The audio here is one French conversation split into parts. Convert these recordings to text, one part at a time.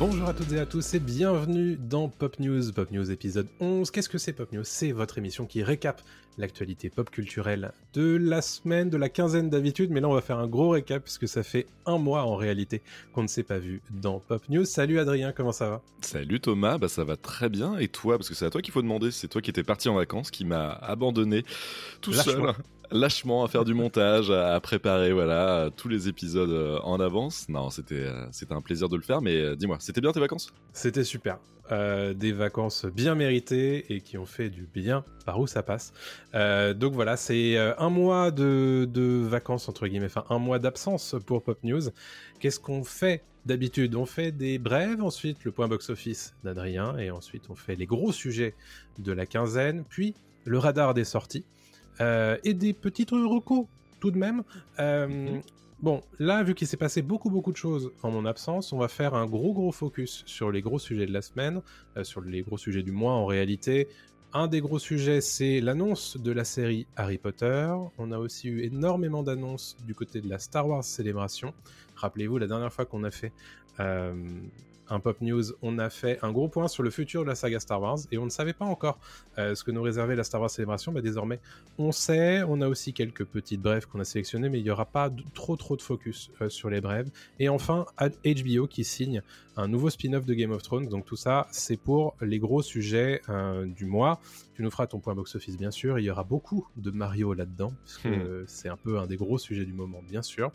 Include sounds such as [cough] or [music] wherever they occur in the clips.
Bonjour à toutes et à tous et bienvenue dans Pop News, Pop News épisode 11. Qu'est-ce que c'est Pop News? C'est votre émission qui récap l'actualité pop culturelle de la semaine, de la quinzaine d'habitude, mais là on va faire un gros récap puisque ça fait un mois en réalité qu'on ne s'est pas vu dans Pop News. Salut Adrien, comment ça va? Salut Thomas, bah ça va très bien. Et toi, parce que c'est à toi qu'il faut demander, c'est toi qui étais parti en vacances, qui m'a abandonné tout seul, lâchement à faire du montage, à préparer voilà tous les épisodes euh, en avance. Non, c'était euh, c'était un plaisir de le faire, mais euh, dis-moi, c'était bien tes vacances? C'était super. Euh, des vacances bien méritées et qui ont fait du bien par où ça passe. Euh, donc voilà, c'est euh, un mois de, de vacances, entre guillemets, enfin un mois d'absence pour Pop News. Qu'est-ce qu'on fait d'habitude? On fait des brèves, ensuite le point box-office d'Adrien, et ensuite on fait les gros sujets de la quinzaine, puis le radar des sorties, euh, et des petites recos tout de même. Euh, Bon, là, vu qu'il s'est passé beaucoup beaucoup de choses en mon absence, on va faire un gros gros focus sur les gros sujets de la semaine, euh, sur les gros sujets du mois en réalité. Un des gros sujets, c'est l'annonce de la série Harry Potter. On a aussi eu énormément d'annonces du côté de la Star Wars Célébration. Rappelez-vous, la dernière fois qu'on a fait euh, un Pop News, on a fait un gros point sur le futur de la saga Star Wars et on ne savait pas encore euh, ce que nous réservait la Star Wars Célébration. Bah, désormais, on sait. On a aussi quelques petites brèves qu'on a sélectionnées, mais il n'y aura pas de- trop trop de focus euh, sur les brèves. Et enfin, HBO qui signe un nouveau spin-off de Game of Thrones. Donc tout ça, c'est pour les gros sujets euh, du mois. Tu nous feras ton point box-office, bien sûr. Il y aura beaucoup de Mario là-dedans, parce que Hmm. c'est un peu un des gros sujets du moment, bien sûr.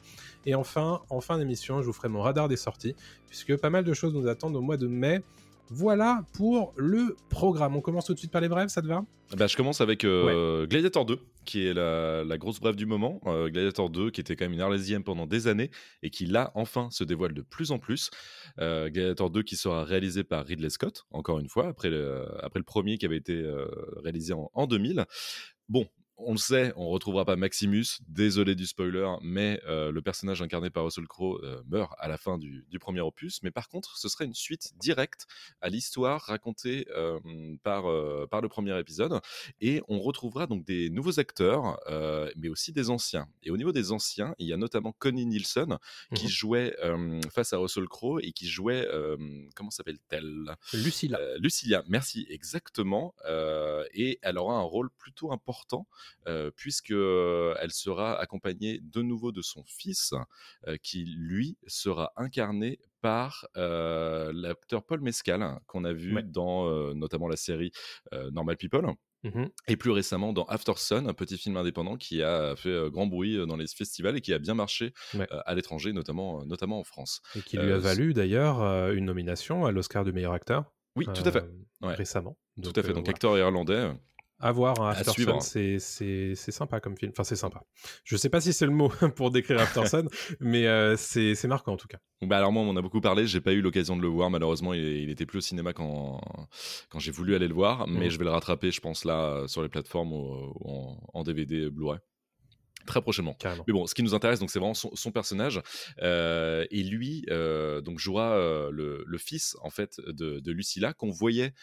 Et enfin, en fin d'émission, je vous ferai mon radar des sorties, puisque pas mal de choses nous attendent au mois de mai. Voilà pour le programme. On commence tout de suite par les brèves, ça te va? Bah, Je commence avec euh, Gladiator 2, qui est la, la grosse brève du moment. Euh, Gladiator 2, qui était quand même une arlésienne pendant des années et qui là, enfin, se dévoile de plus en plus. Euh, Gladiator 2 qui sera réalisé par Ridley Scott, encore une fois, après le, après le premier qui avait été réalisé en, en 2000. Bon. On le sait, on retrouvera pas Maximus, désolé du spoiler, mais euh, le personnage incarné par Russell Crowe euh, meurt à la fin du, du premier opus. Mais par contre, ce serait une suite directe à l'histoire racontée euh, par, par le premier épisode. Et on retrouvera donc des nouveaux acteurs, mais aussi des anciens. Et au niveau des anciens, il y a notamment Connie Nielsen, qui Mhm. jouait face à Russell Crowe et qui jouait, comment s'appelle-t-elle? Lucilla. Lucilia, merci, exactement. Et elle aura un rôle plutôt important euh, puisque euh, elle sera accompagnée de nouveau de son fils, euh, qui lui sera incarné par euh, l'acteur Paul Mescal hein, qu'on a vu Ouais. dans euh, notamment la série euh, Normal People. Mhm. Et plus récemment dans After Sun, un petit film indépendant qui a fait grand bruit dans les festivals et qui a bien marché Ouais. à l'étranger, notamment, notamment en France. Et qui lui a valu d'ailleurs une nomination à l'Oscar du meilleur acteur. Oui, tout à fait. Ouais. Récemment. Tout à fait. Donc voilà. acteur irlandais. À voir, hein, à After. Sun, c'est- c'est c'est sympa comme film. Enfin, c'est sympa. Je sais pas si c'est le mot [laughs] pour décrire After Sun, [laughs] mais euh, c'est c'est marquant en tout cas. Bah alors moi on en a beaucoup parlé, j'ai pas eu l'occasion de le voir malheureusement, il, il était plus au cinéma quand, quand j'ai voulu aller le voir, mais Mhm. je vais le rattraper je pense là sur les plateformes ou, ou en, en DVD Blu-ray très prochainement. Carrément. Mais bon, ce qui nous intéresse, donc, c'est vraiment son, son personnage. Euh, et lui, euh, donc, jouera euh, le, le fils, en fait, de, de Lucilla, qu'on voyait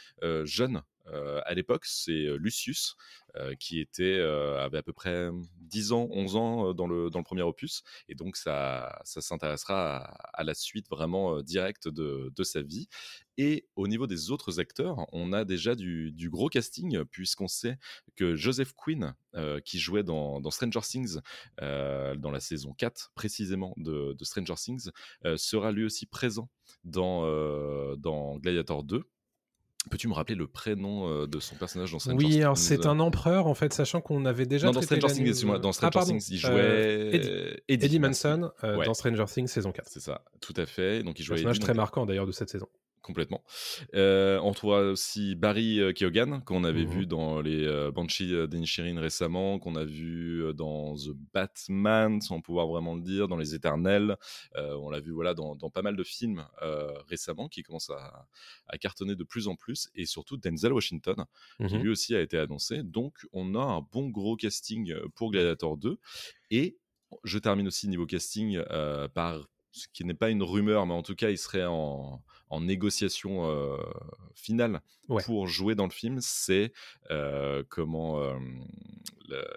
jeune euh, à l'époque. C'est euh, Lucius, euh, qui était, euh, avait à peu près 10 ans, 11 ans dans le, dans le premier opus. Et donc, ça, ça s'intéressera à, la suite vraiment directe de, de sa vie. Et au niveau des autres acteurs, on a déjà du, gros casting, puisqu'on sait que Joseph Quinn, qui jouait dans, Stranger Things, dans la saison 4 précisément de, de Stranger Things, sera lui aussi présent dans, dans Gladiator 2. Peux-tu me rappeler le prénom euh, de son personnage dans Stranger Things Oui, alors c'est un empereur en fait, sachant qu'on avait déjà. Non, dans Stranger Things, excuse-moi, dans Ah, Stranger Things, il euh, jouait Eddie, Eddie, Eddie merci. Manson euh, Ouais. dans Stranger Things saison 4. C'est ça, tout à fait. Donc il jouait Personnage Eddie, très marquant d'ailleurs de cette saison. Complètement. Euh, on trouvera aussi Barry euh, Keoghan, qu'on avait Mhm. vu dans les euh, Banshees euh, d'Inisherin récemment, qu'on a vu euh, dans The Batman, sans pouvoir vraiment le dire, dans Les Éternels. On l'a vu voilà, dans, dans pas mal de films récemment qui commencent à, à cartonner de plus en plus, et surtout Denzel Washington, qui Mhm. lui aussi a été annoncé. Donc on a un bon gros casting pour Gladiator 2. Et je termine aussi niveau casting par ce qui n'est pas une rumeur, mais en tout cas, il serait en, en négociation euh, finale Ouais. pour jouer dans le film. C'est comment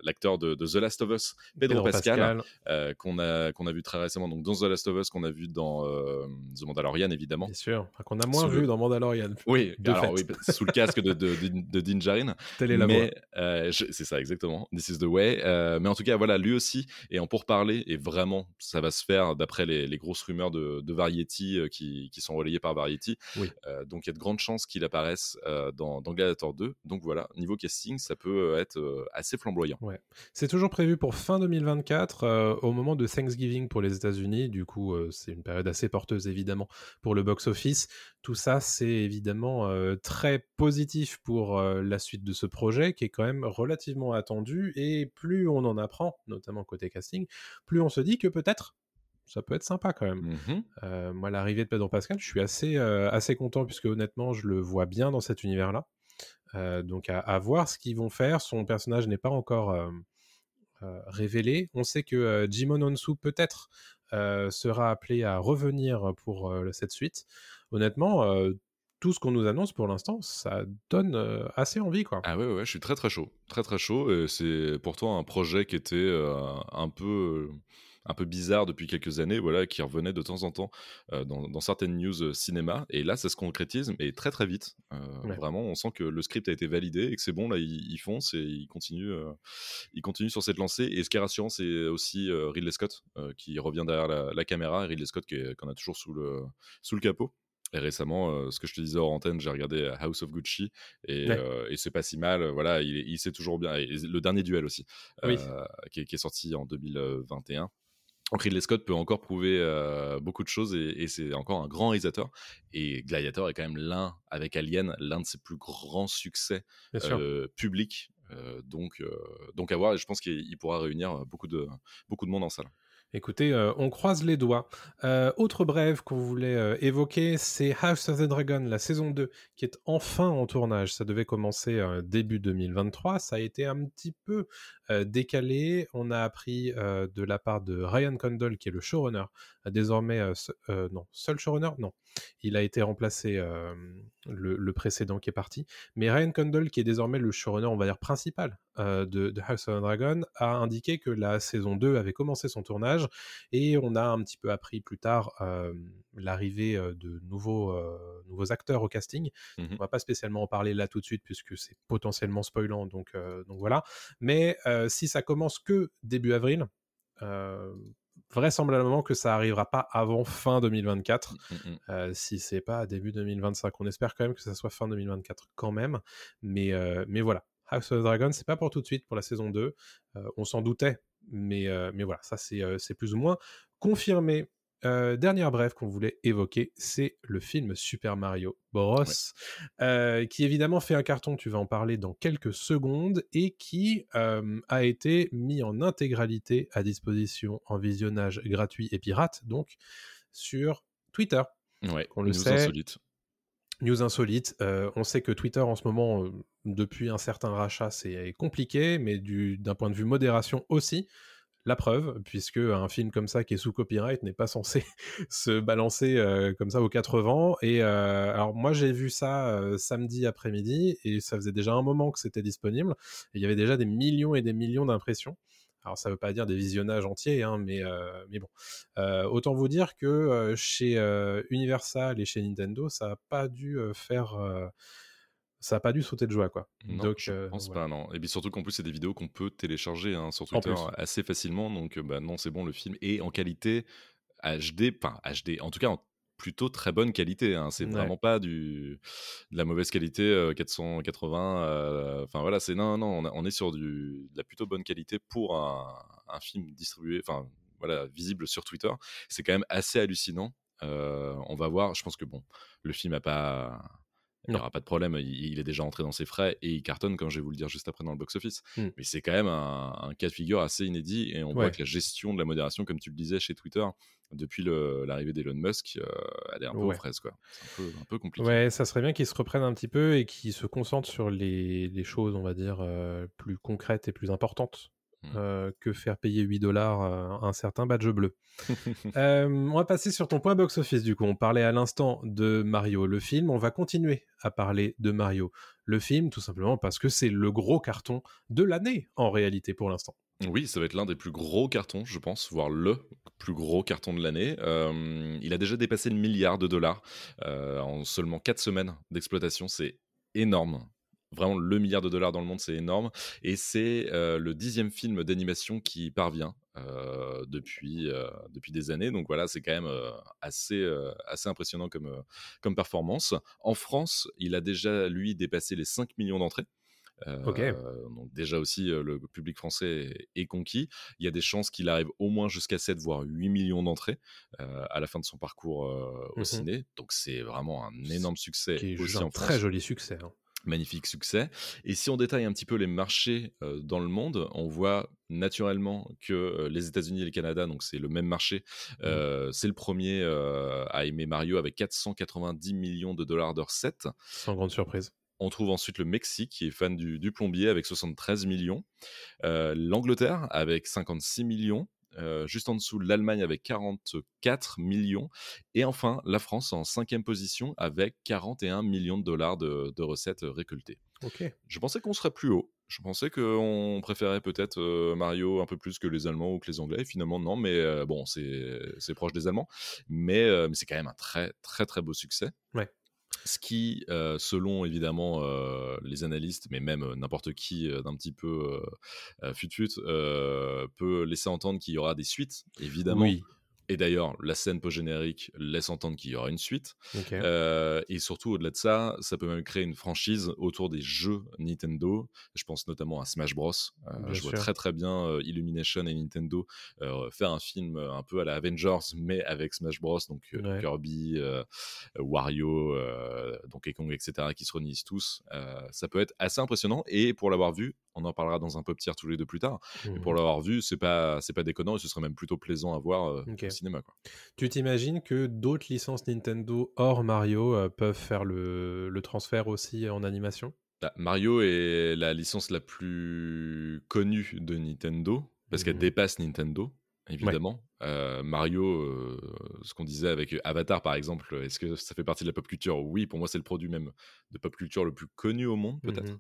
l'acteur de, de The Last of Us, Pedro, Pascal, euh, qu'on a qu'on a vu très récemment. Donc dans The Last of Us, qu'on a vu dans euh, The Mandalorian, évidemment. bien sûr. Qu'on a moins Sous vu le- dans Mandalorian. Oui, De alors fait. oui, sous le casque de, de, de, Din Djarin. Telle est la mais euh, c'est ça exactement. This is the way. Mais en tout cas, voilà, lui aussi est en pourparler et vraiment, ça va se faire d'après les, les grosses rumeurs de, de Variety euh, qui, qui sont relayées par Variety. Oui. Euh, donc il y a de grandes chances qu'il apparaisse euh, dans, dans Gladiator 2. Donc voilà, niveau casting, ça peut être assez flamboyant. C'est toujours prévu pour fin 2024, euh, au moment de Thanksgiving pour les États-Unis. Du coup, euh, c'est une période assez porteuse, évidemment, pour le box-office. Tout ça, c'est évidemment euh, très positif pour la suite de ce projet, qui est quand même relativement attendu. Et plus on en apprend, notamment côté casting, plus on se dit que peut-être ça peut être sympa quand même. Mhm. Euh, moi, l'arrivée de Pedro Pascal, je suis assez, euh, assez content puisque honnêtement, je le vois bien dans cet univers-là. Donc, à, voir ce qu'ils vont faire. Son personnage n'est pas encore révélé. On sait que Jimon Onsu peut-être sera appelé à revenir pour cette suite. Honnêtement, tout ce qu'on nous annonce pour l'instant, ça donne assez envie, quoi. Ah ouais, ouais, je suis très très chaud. Très très chaud. Et c'est pourtant un projet qui était un peu. Un peu bizarre depuis quelques années, voilà, qui revenait de temps en temps euh, dans, dans certaines news euh, cinéma. Et là, ça se concrétise, mais très très vite. Euh, Ouais. Vraiment, on sent que le script a été validé et que c'est bon. Là, ils, ils foncent et ils continuent, ils continuent sur cette lancée. Et ce qui est rassurant, c'est aussi Ridley Scott qui revient derrière la, la caméra. Et Ridley Scott qu'on a toujours sous le, sous le capot. Et récemment, euh, ce que je te disais hors antenne, j'ai regardé House of Gucci et, Ouais. euh, et c'est pas si mal. Voilà, il, il sait toujours bien. Et le dernier duel aussi, Oui. euh, qui, est, qui est sorti en 2021. Donc Ridley Scott peut encore prouver euh, beaucoup de choses et, et c'est encore un grand réalisateur. Et Gladiator est quand même l'un, avec Alien, l'un de ses plus grands succès euh, publics. Euh, donc, donc à voir, et je pense qu'il il pourra réunir beaucoup de, beaucoup de monde en salle. Écoutez, euh, on croise les doigts. Euh, autre brève qu'on voulait euh, évoquer, c'est House of the Dragon, la saison 2, qui est enfin en tournage. Ça devait commencer début 2023. Ça a été un petit peu décalé. On a appris de la part de Ryan Condal, qui est le showrunner, désormais, non, seul showrunner Non. Il a été remplacé, euh, le, le précédent qui est parti. Mais Ryan Condal, qui est désormais le showrunner, on va dire, principal euh, de, de House of the Dragon, a indiqué que la saison 2 avait commencé son tournage et on a un petit peu appris plus tard euh, l'arrivée de nouveaux, nouveaux acteurs au casting. Mhm. On va pas spécialement en parler là tout de suite puisque c'est potentiellement spoilant, donc, donc voilà. Mais si ça commence que début avril, euh, vraisemblablement que ça arrivera pas avant fin 2024. Mm, mm. Euh, si c'est pas début 2025. On espère quand même que ça soit fin 2024 quand même. Mais, euh, mais voilà. House of the Dragon, c'est pas pour tout de suite pour la saison 2. Euh, on s'en doutait. Mais, euh, mais voilà, ça c'est c'est plus ou moins confirmé. Euh, dernière brève qu'on voulait évoquer, c'est le film Super Mario Bros. euh, qui évidemment fait un carton, tu vas en parler dans quelques secondes, et qui euh, a été mis en intégralité à disposition en visionnage gratuit et pirate, donc sur Twitter. Ouais, Qu'on le news sait. insolite. News insolite, on sait que Twitter en ce moment, depuis un certain rachat, c'est compliqué, mais du- d'un point de vue modération aussi. La preuve, puisque un film comme ça qui est sous copyright n'est pas censé [laughs] se balancer euh, comme ça aux quatre vents. Et euh, alors moi j'ai vu ça euh, samedi après-midi et ça faisait déjà un moment que c'était disponible. Il y avait déjà des millions et des millions d'impressions. Alors ça veut pas dire des visionnages entiers, hein, mais, mais bon. Autant vous dire que chez Universal et chez Nintendo, ça a pas dû faire... ça a pas dû sauter de joie, quoi. Non, Donc, je euh, pense pas, non. Et puis surtout qu'en plus, c'est des vidéos qu'on peut télécharger hein, sur Twitter assez facilement. Donc, euh, bah, non, c'est bon, le film est en qualité HD, enfin HD, en tout cas en plutôt très bonne qualité. hein. C'est Ouais. vraiment pas du, de la mauvaise qualité, euh, 480. euh, Enfin voilà, c'est non, non, on, a- on est sur du, de la plutôt bonne qualité pour un, un film distribué, enfin voilà, visible sur Twitter. C'est quand même assez hallucinant. Euh, on va voir. Je pense que bon, le film a pas. Il n'y aura pas de problème, il, il est déjà entré dans ses frais et il cartonne, comme je vais vous le dire juste après dans le box-office. Mm. Mais c'est quand même un, un cas de figure assez inédit et on voit que la gestion de la modération, comme tu le disais chez Twitter, depuis l'arrivée d'Elon Musk, euh, elle est un peu aux Ouais. fraises. quoi. C'est un peu, un peu compliqué. Ouais, ça serait bien qu'ils se reprennent un petit peu et qu'ils se concentrent sur les, les choses, on va dire, euh, plus concrètes et plus importantes. Euh, que faire payer 8 dollars un certain badge bleu. [laughs] Euh, on va passer sur ton point box-office du coup. On parlait à l'instant de Mario le film. On va continuer à parler de Mario le film, tout simplement parce que c'est le gros carton de l'année en réalité pour l'instant. Oui, ça va être l'un des plus gros cartons, je pense, voire le plus gros carton de l'année. Euh, il a déjà dépassé le milliard de dollars en seulement 4 semaines d'exploitation. C'est énorme vraiment le milliard de dollars dans le monde, c'est énorme. Et c'est le dixième film d'animation qui parvient depuis, depuis des années. Donc voilà, c'est quand même assez, assez impressionnant comme, comme performance. En France, il a déjà, lui, dépassé les 5 millions d'entrées. donc déjà aussi, le public français est, conquis. Il y a des chances qu'il arrive au moins jusqu'à 7, voire 8 millions d'entrées à la fin de son parcours au mmh ciné. Donc c'est vraiment un énorme succès. Qui est aussi un en très France joli succès. hein. Magnifique succès. Et si on détaille un petit peu les marchés euh, dans le monde, on voit naturellement que euh, les États-Unis et le Canada, donc c'est le même marché, euh, c'est le premier à aimer Mario avec 490 millions de dollars de recettes. Sans grande surprise. On trouve ensuite le Mexique qui est fan du, du plombier avec 73 millions, l'Angleterre avec 56 millions. Euh, juste en dessous l'Allemagne avec 44 millions et enfin la France en cinquième position avec 41 millions de dollars de, de recettes récoltées. Ok. Je pensais qu'on serait plus haut. Je pensais qu'on préférait peut-être euh, Mario un peu plus que les Allemands ou que les Anglais. Finalement, non, mais euh, bon, c'est proche des Allemands. Mais, mais c'est quand même un très, très, très beau succès. Ouais. Ce qui, euh, selon évidemment euh, les analystes, mais même euh, n'importe qui d'un petit peu fut-fut, peut laisser entendre qu'il y aura des suites, évidemment. Et d'ailleurs, la scène post-générique laisse entendre qu'il y aura une suite. Euh, et surtout, au-delà de ça, ça peut même créer une franchise autour des jeux Nintendo. Je pense notamment à Smash Bros. Euh, je vois sûr. très très bien euh, Illumination et Nintendo faire un film un peu à la Avengers, mais avec Smash Bros. Donc Ouais. Kirby, Wario, Donkey Kong, etc., qui se réunissent tous. Ça peut être assez impressionnant. Et pour l'avoir vu, on en parlera dans un pop tier tous les deux plus tard. mais Pour l'avoir vu, c'est pas c'est pas déconnant et ce serait même plutôt plaisant à voir cinéma. Quoi. Tu t'imagines que d'autres licences Nintendo hors Mario euh, peuvent faire le, le transfert aussi en animation? Bah, Mario est la licence la plus connue de Nintendo, parce qu'elle Mhm. dépasse Nintendo, évidemment. Euh, Mario, euh, ce qu'on disait avec Avatar par exemple, est-ce que ça fait partie de la pop culture? Oui, pour moi c'est le produit même de pop culture le plus connu au monde, peut-être. Mhm.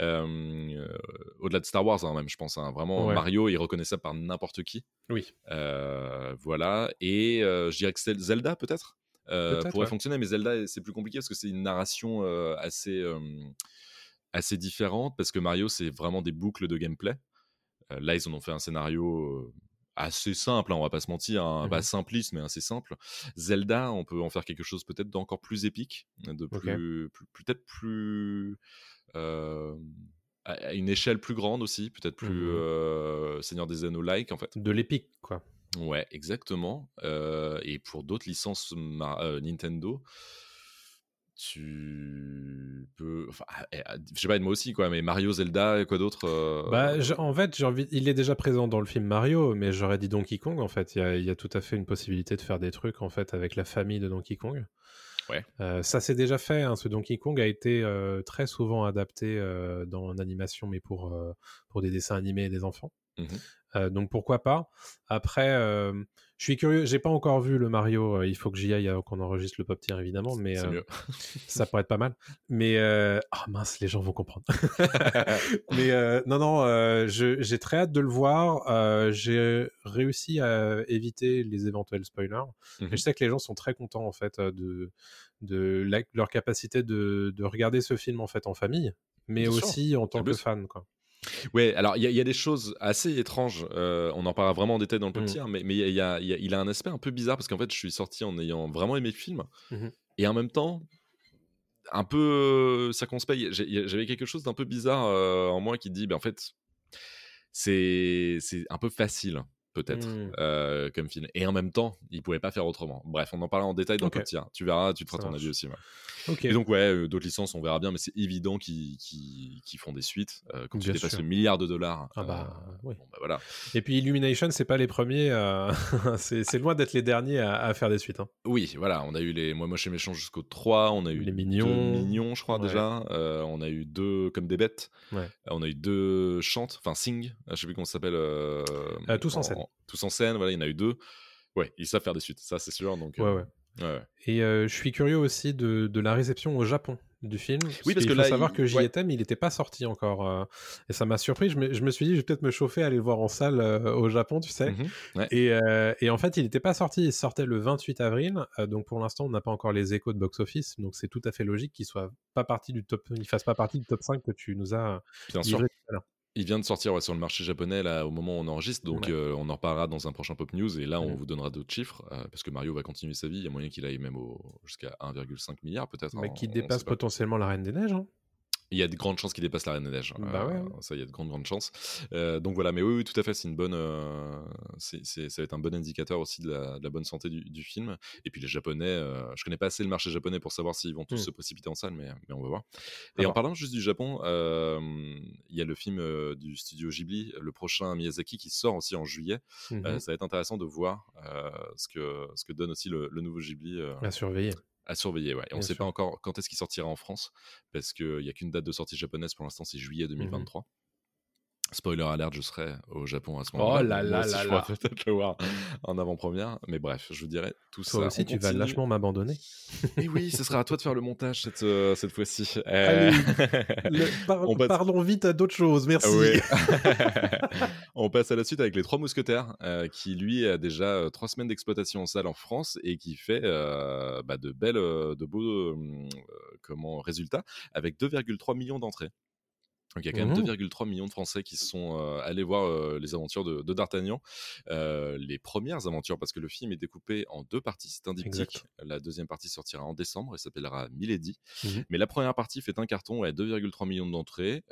Euh, euh, Au-delà de Star Wars, hein, même, je pense. hein. Vraiment, Ouais. Mario est reconnaissable par n'importe qui. Oui. Voilà. Et je dirais que Zelda, peut-être, Peut-être, pourrait ouais. fonctionner, mais Zelda, c'est plus compliqué parce que c'est une narration assez, assez différente, parce que Mario, c'est vraiment des boucles de gameplay. Là, ils en ont fait un scénario assez simple, hein, on va pas se mentir, hein, pas simpliste, mais assez simple. Zelda, on peut en faire quelque chose peut-être d'encore plus épique, de plus, plus- peut-être plus... euh, à une échelle plus grande aussi, peut-être plus Mhm. euh, Seigneur des Anneaux-like, en fait. De l'épique, quoi. Ouais, exactement. Euh, et pour d'autres licences Nintendo, tu peux. Enfin, eh, ah, je sais pas, moi aussi, quoi, mais Mario, Zelda, et quoi d'autre euh, Bah, je- en fait, j'ai envie. Il est déjà présent dans le film Mario, mais j'aurais dit Donkey Kong. En fait, il y a, il y a tout à fait une possibilité de faire des trucs en fait avec la famille de Donkey Kong. Ouais. Euh, ça s'est déjà fait. Hein, ce Donkey Kong a été euh, très souvent adapté euh, dans l'animation, mais pour euh, pour des dessins animés et des enfants. Euh, donc pourquoi pas. Après, euh, je suis curieux. J'ai pas encore vu le Mario. euh, il faut que j'y aille avant qu'on enregistre le pop tier évidemment, mais euh, ça pourrait être pas mal. Mais euh, ah mince, les gens vont comprendre. [laughs] Mais euh, non, non, j'ai très hâte de le voir. J'ai réussi à éviter les éventuels spoilers. Et je sais que les gens sont très contents en fait de, de la- leur capacité de, de regarder ce film en fait en famille, mais Bien sûr. aussi en tant que fan. Quoi. Ouais, alors il y, a- il y a des choses assez étranges. euh, on en parlera vraiment en détail dans le pop Mm. tier, mais mais il y a- il y a- il a un aspect un peu bizarre parce qu'en fait, je suis sorti en ayant vraiment aimé le film Mhm. et en même temps un peu circonspect. J'avais quelque chose d'un peu bizarre euh, en moi qui dit, ben en fait, c'est c'est un peu facile. Peut-être, Mmh. euh, comme film. Et en même temps, il pouvait pas faire autrement. Bref, on en parlera en détail dans le 1. Tu verras, tu te feras ton avis aussi. ouais. Et donc, ouais, euh, d'autres licences, on verra bien, mais c'est évident qu'ils qu'ils- qu'ils font des suites. Euh, quand tu Bien dépasses sûr. le milliard de dollars, Ah bah, euh, oui. bon, bah voilà. Et puis Illumination, c'est pas les premiers. [laughs] c'est loin d'être les derniers à, à faire des suites. hein. Oui, voilà, on a eu les Moi Moche et Méchant jusqu'au 3, on a eu Les deux Mignons. mignons, je crois, Ouais. déjà. On a eu deux comme des bêtes. Ouais. On a eu deux chantes, enfin Sing, je sais plus comment ça s'appelle. euh, Euh, Tous en. Tous en scène, voilà, il y en a eu deux. Ouais, ils savent faire des suites, ça c'est sûr. Donc, Ouais, euh, ouais. ouais. Et euh, je suis curieux aussi de, de la réception au Japon du film. Oui, parce qu'il que faut là, savoir il- que j'y étais, mais il n'était pas sorti encore. euh, et ça m'a surpris. Je me, je me suis dit, je vais peut-être me chauffer, aller le voir en salle euh, au Japon, tu sais. Mhm, ouais. Et, et en fait, il n'était pas sorti. Il sortait le 28 avril. donc pour l'instant, on n'a pas encore les échos de box-office. Donc c'est tout à fait logique qu'il soit pas parti du top, il fasse pas partie du top 5 que tu nous as Bien sûr. tout à l'heure. Il vient de sortir ouais, sur le marché japonais là au moment où on enregistre, donc Ouais. euh, on en reparlera dans un prochain Pop News et là on Mhm. vous donnera d'autres chiffres euh, parce que Mario va continuer sa vie. Il y a moyen qu'il aille même jusqu'à 1,5 milliard peut-être. Mais hein, qui dépasse pas. potentiellement la Reine des Neiges. hein. Il y a de grandes chances qu'il dépasse la Reine des Neiges. Bah ouais. Euh, Ça, il y a de grandes, grandes chances. Euh, donc voilà, mais oui, oui, tout à fait, c'est une bonne. euh, c'est- ça va être un bon indicateur aussi de la, de la bonne santé du, du film. Et puis les Japonais, je connais pas assez le marché japonais pour savoir s'ils vont tous Hmm. se précipiter en salle, mais, mais on va voir. Et en parlant juste du Japon, il y a le film du studio Ghibli, le prochain Miyazaki, qui sort aussi en juillet. Euh, ça va être intéressant de voir ce, que, ce que donne aussi le, le nouveau Ghibli. À surveiller. À surveiller, ouais. Et on ne sait pas encore quand est-ce qu'il sortira en France, parce qu'il n'y a qu'une date de sortie japonaise pour l'instant, c'est juillet Mmh 2023. Spoiler alert, je serai au Japon à ce Oh moment-là. là donc là aussi, là je là. pourrais peut-être le voir en avant-première. Mais bref, je vous dirai tout ça. Toi aussi, On tu vas lâchement m'abandonner. Et oui, ce sera à toi de faire le montage cette, euh, cette fois-ci. Euh, [laughs] Le- par- On passe- Parlons vite à d'autres choses, merci. oui. [laughs] [laughs] On passe à la suite avec les Trois Mousquetaires, euh, qui lui a déjà euh, trois semaines d'exploitation en salle en France et qui fait bah, de belles, de beaux comment, résultats avec 2,3 millions d'entrées. Donc il y a quand même Mhm. 2,3 millions de Français qui sont euh, allés voir euh, les aventures de, de D'Artagnan. Euh, les premières aventures, parce que le film est découpé en deux parties, c'est un diptyque. La deuxième partie sortira en décembre et s'appellera Milady. Mhm. Mais la première partie fait un carton à 2,3 millions d'entrées.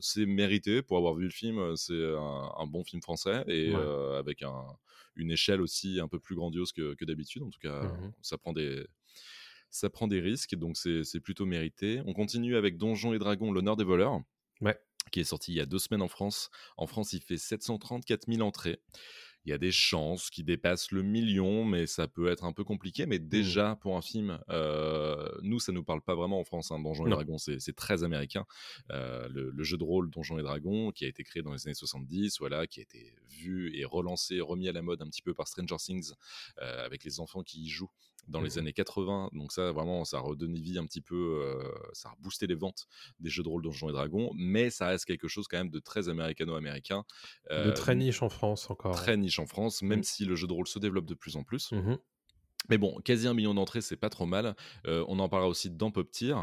C'est mérité pour avoir vu le film. C'est un, un bon film français et Ouais. avec un- une échelle aussi un peu plus grandiose que, que d'habitude. En tout cas, Mhm. ça prend des ça prend des risques, donc c'est plutôt mérité. On continue avec Donjons et Dragons, l'honneur des voleurs, Ouais. qui est sorti il y a deux semaines en France. En France, il fait 734 000 entrées. Il y a des chances qui dépassent le million, mais ça peut être un peu compliqué. Mmh. Mais déjà, pour un film, euh, nous, ça nous parle pas vraiment en France. Hein, Donjons et. Dragons, c'est c'est très américain. Euh, le, le jeu de rôle Donjons et Dragons, qui a été créé dans les années 70, voilà, qui a été vu et relancé, remis à la mode un petit peu par Stranger Things, euh, avec les enfants qui y jouent dans les Mhm. années 80. Donc ça, vraiment, ça a redonné vie un petit peu, euh, ça a boosté les ventes des jeux de rôle Donjons et Dragons, mais ça reste quelque chose quand même de très américano-américain. De euh, très niche en France encore. très niche en France, même Mm. si le jeu de rôle se développe de plus en plus. Mhm. Mais bon, quasi un million d'entrées, c'est pas trop mal. Euh, on en parlera aussi dans Pop Tier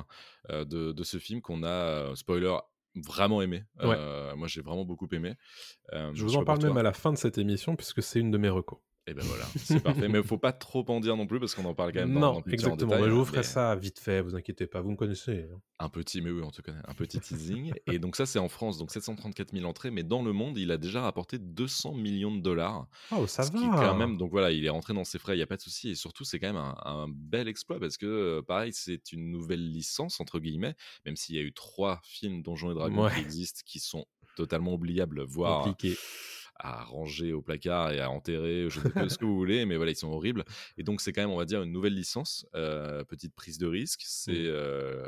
de, de ce film qu'on a, spoiler, vraiment aimé. Ouais. Moi, j'ai vraiment beaucoup aimé. Je vous en parle même à la fin de cette émission puisque c'est une de mes recos. Et ben voilà, c'est parfait. Mais faut pas trop en dire non plus parce qu'on en parle quand même dans, Non, dans Tier en exactement. détail, je vous ferai mais ça vite fait, vous inquiétez pas, vous me connaissez. hein. Un petit, mais oui, on te connaît, un petit teasing. Et donc ça, c'est en France, donc 734 000 entrées, mais dans le monde, il a déjà rapporté 200 millions de dollars. Oh, ça Ce va. qui quand même, donc voilà, il est rentré dans ses frais, il n'y a pas de souci. Et surtout, c'est quand même un, un bel exploit parce que, euh, pareil, c'est une nouvelle licence, entre guillemets, même s'il y a eu trois films Donjons et Dragons Ouais. qui existent, qui sont totalement oubliables, voire Compliqué. À ranger au placard et à enterrer, je sais pas ce que vous voulez, mais voilà, ils sont horribles. Et donc, c'est quand même, on va dire, une nouvelle licence, euh, petite prise de risque. C'est Mm. euh,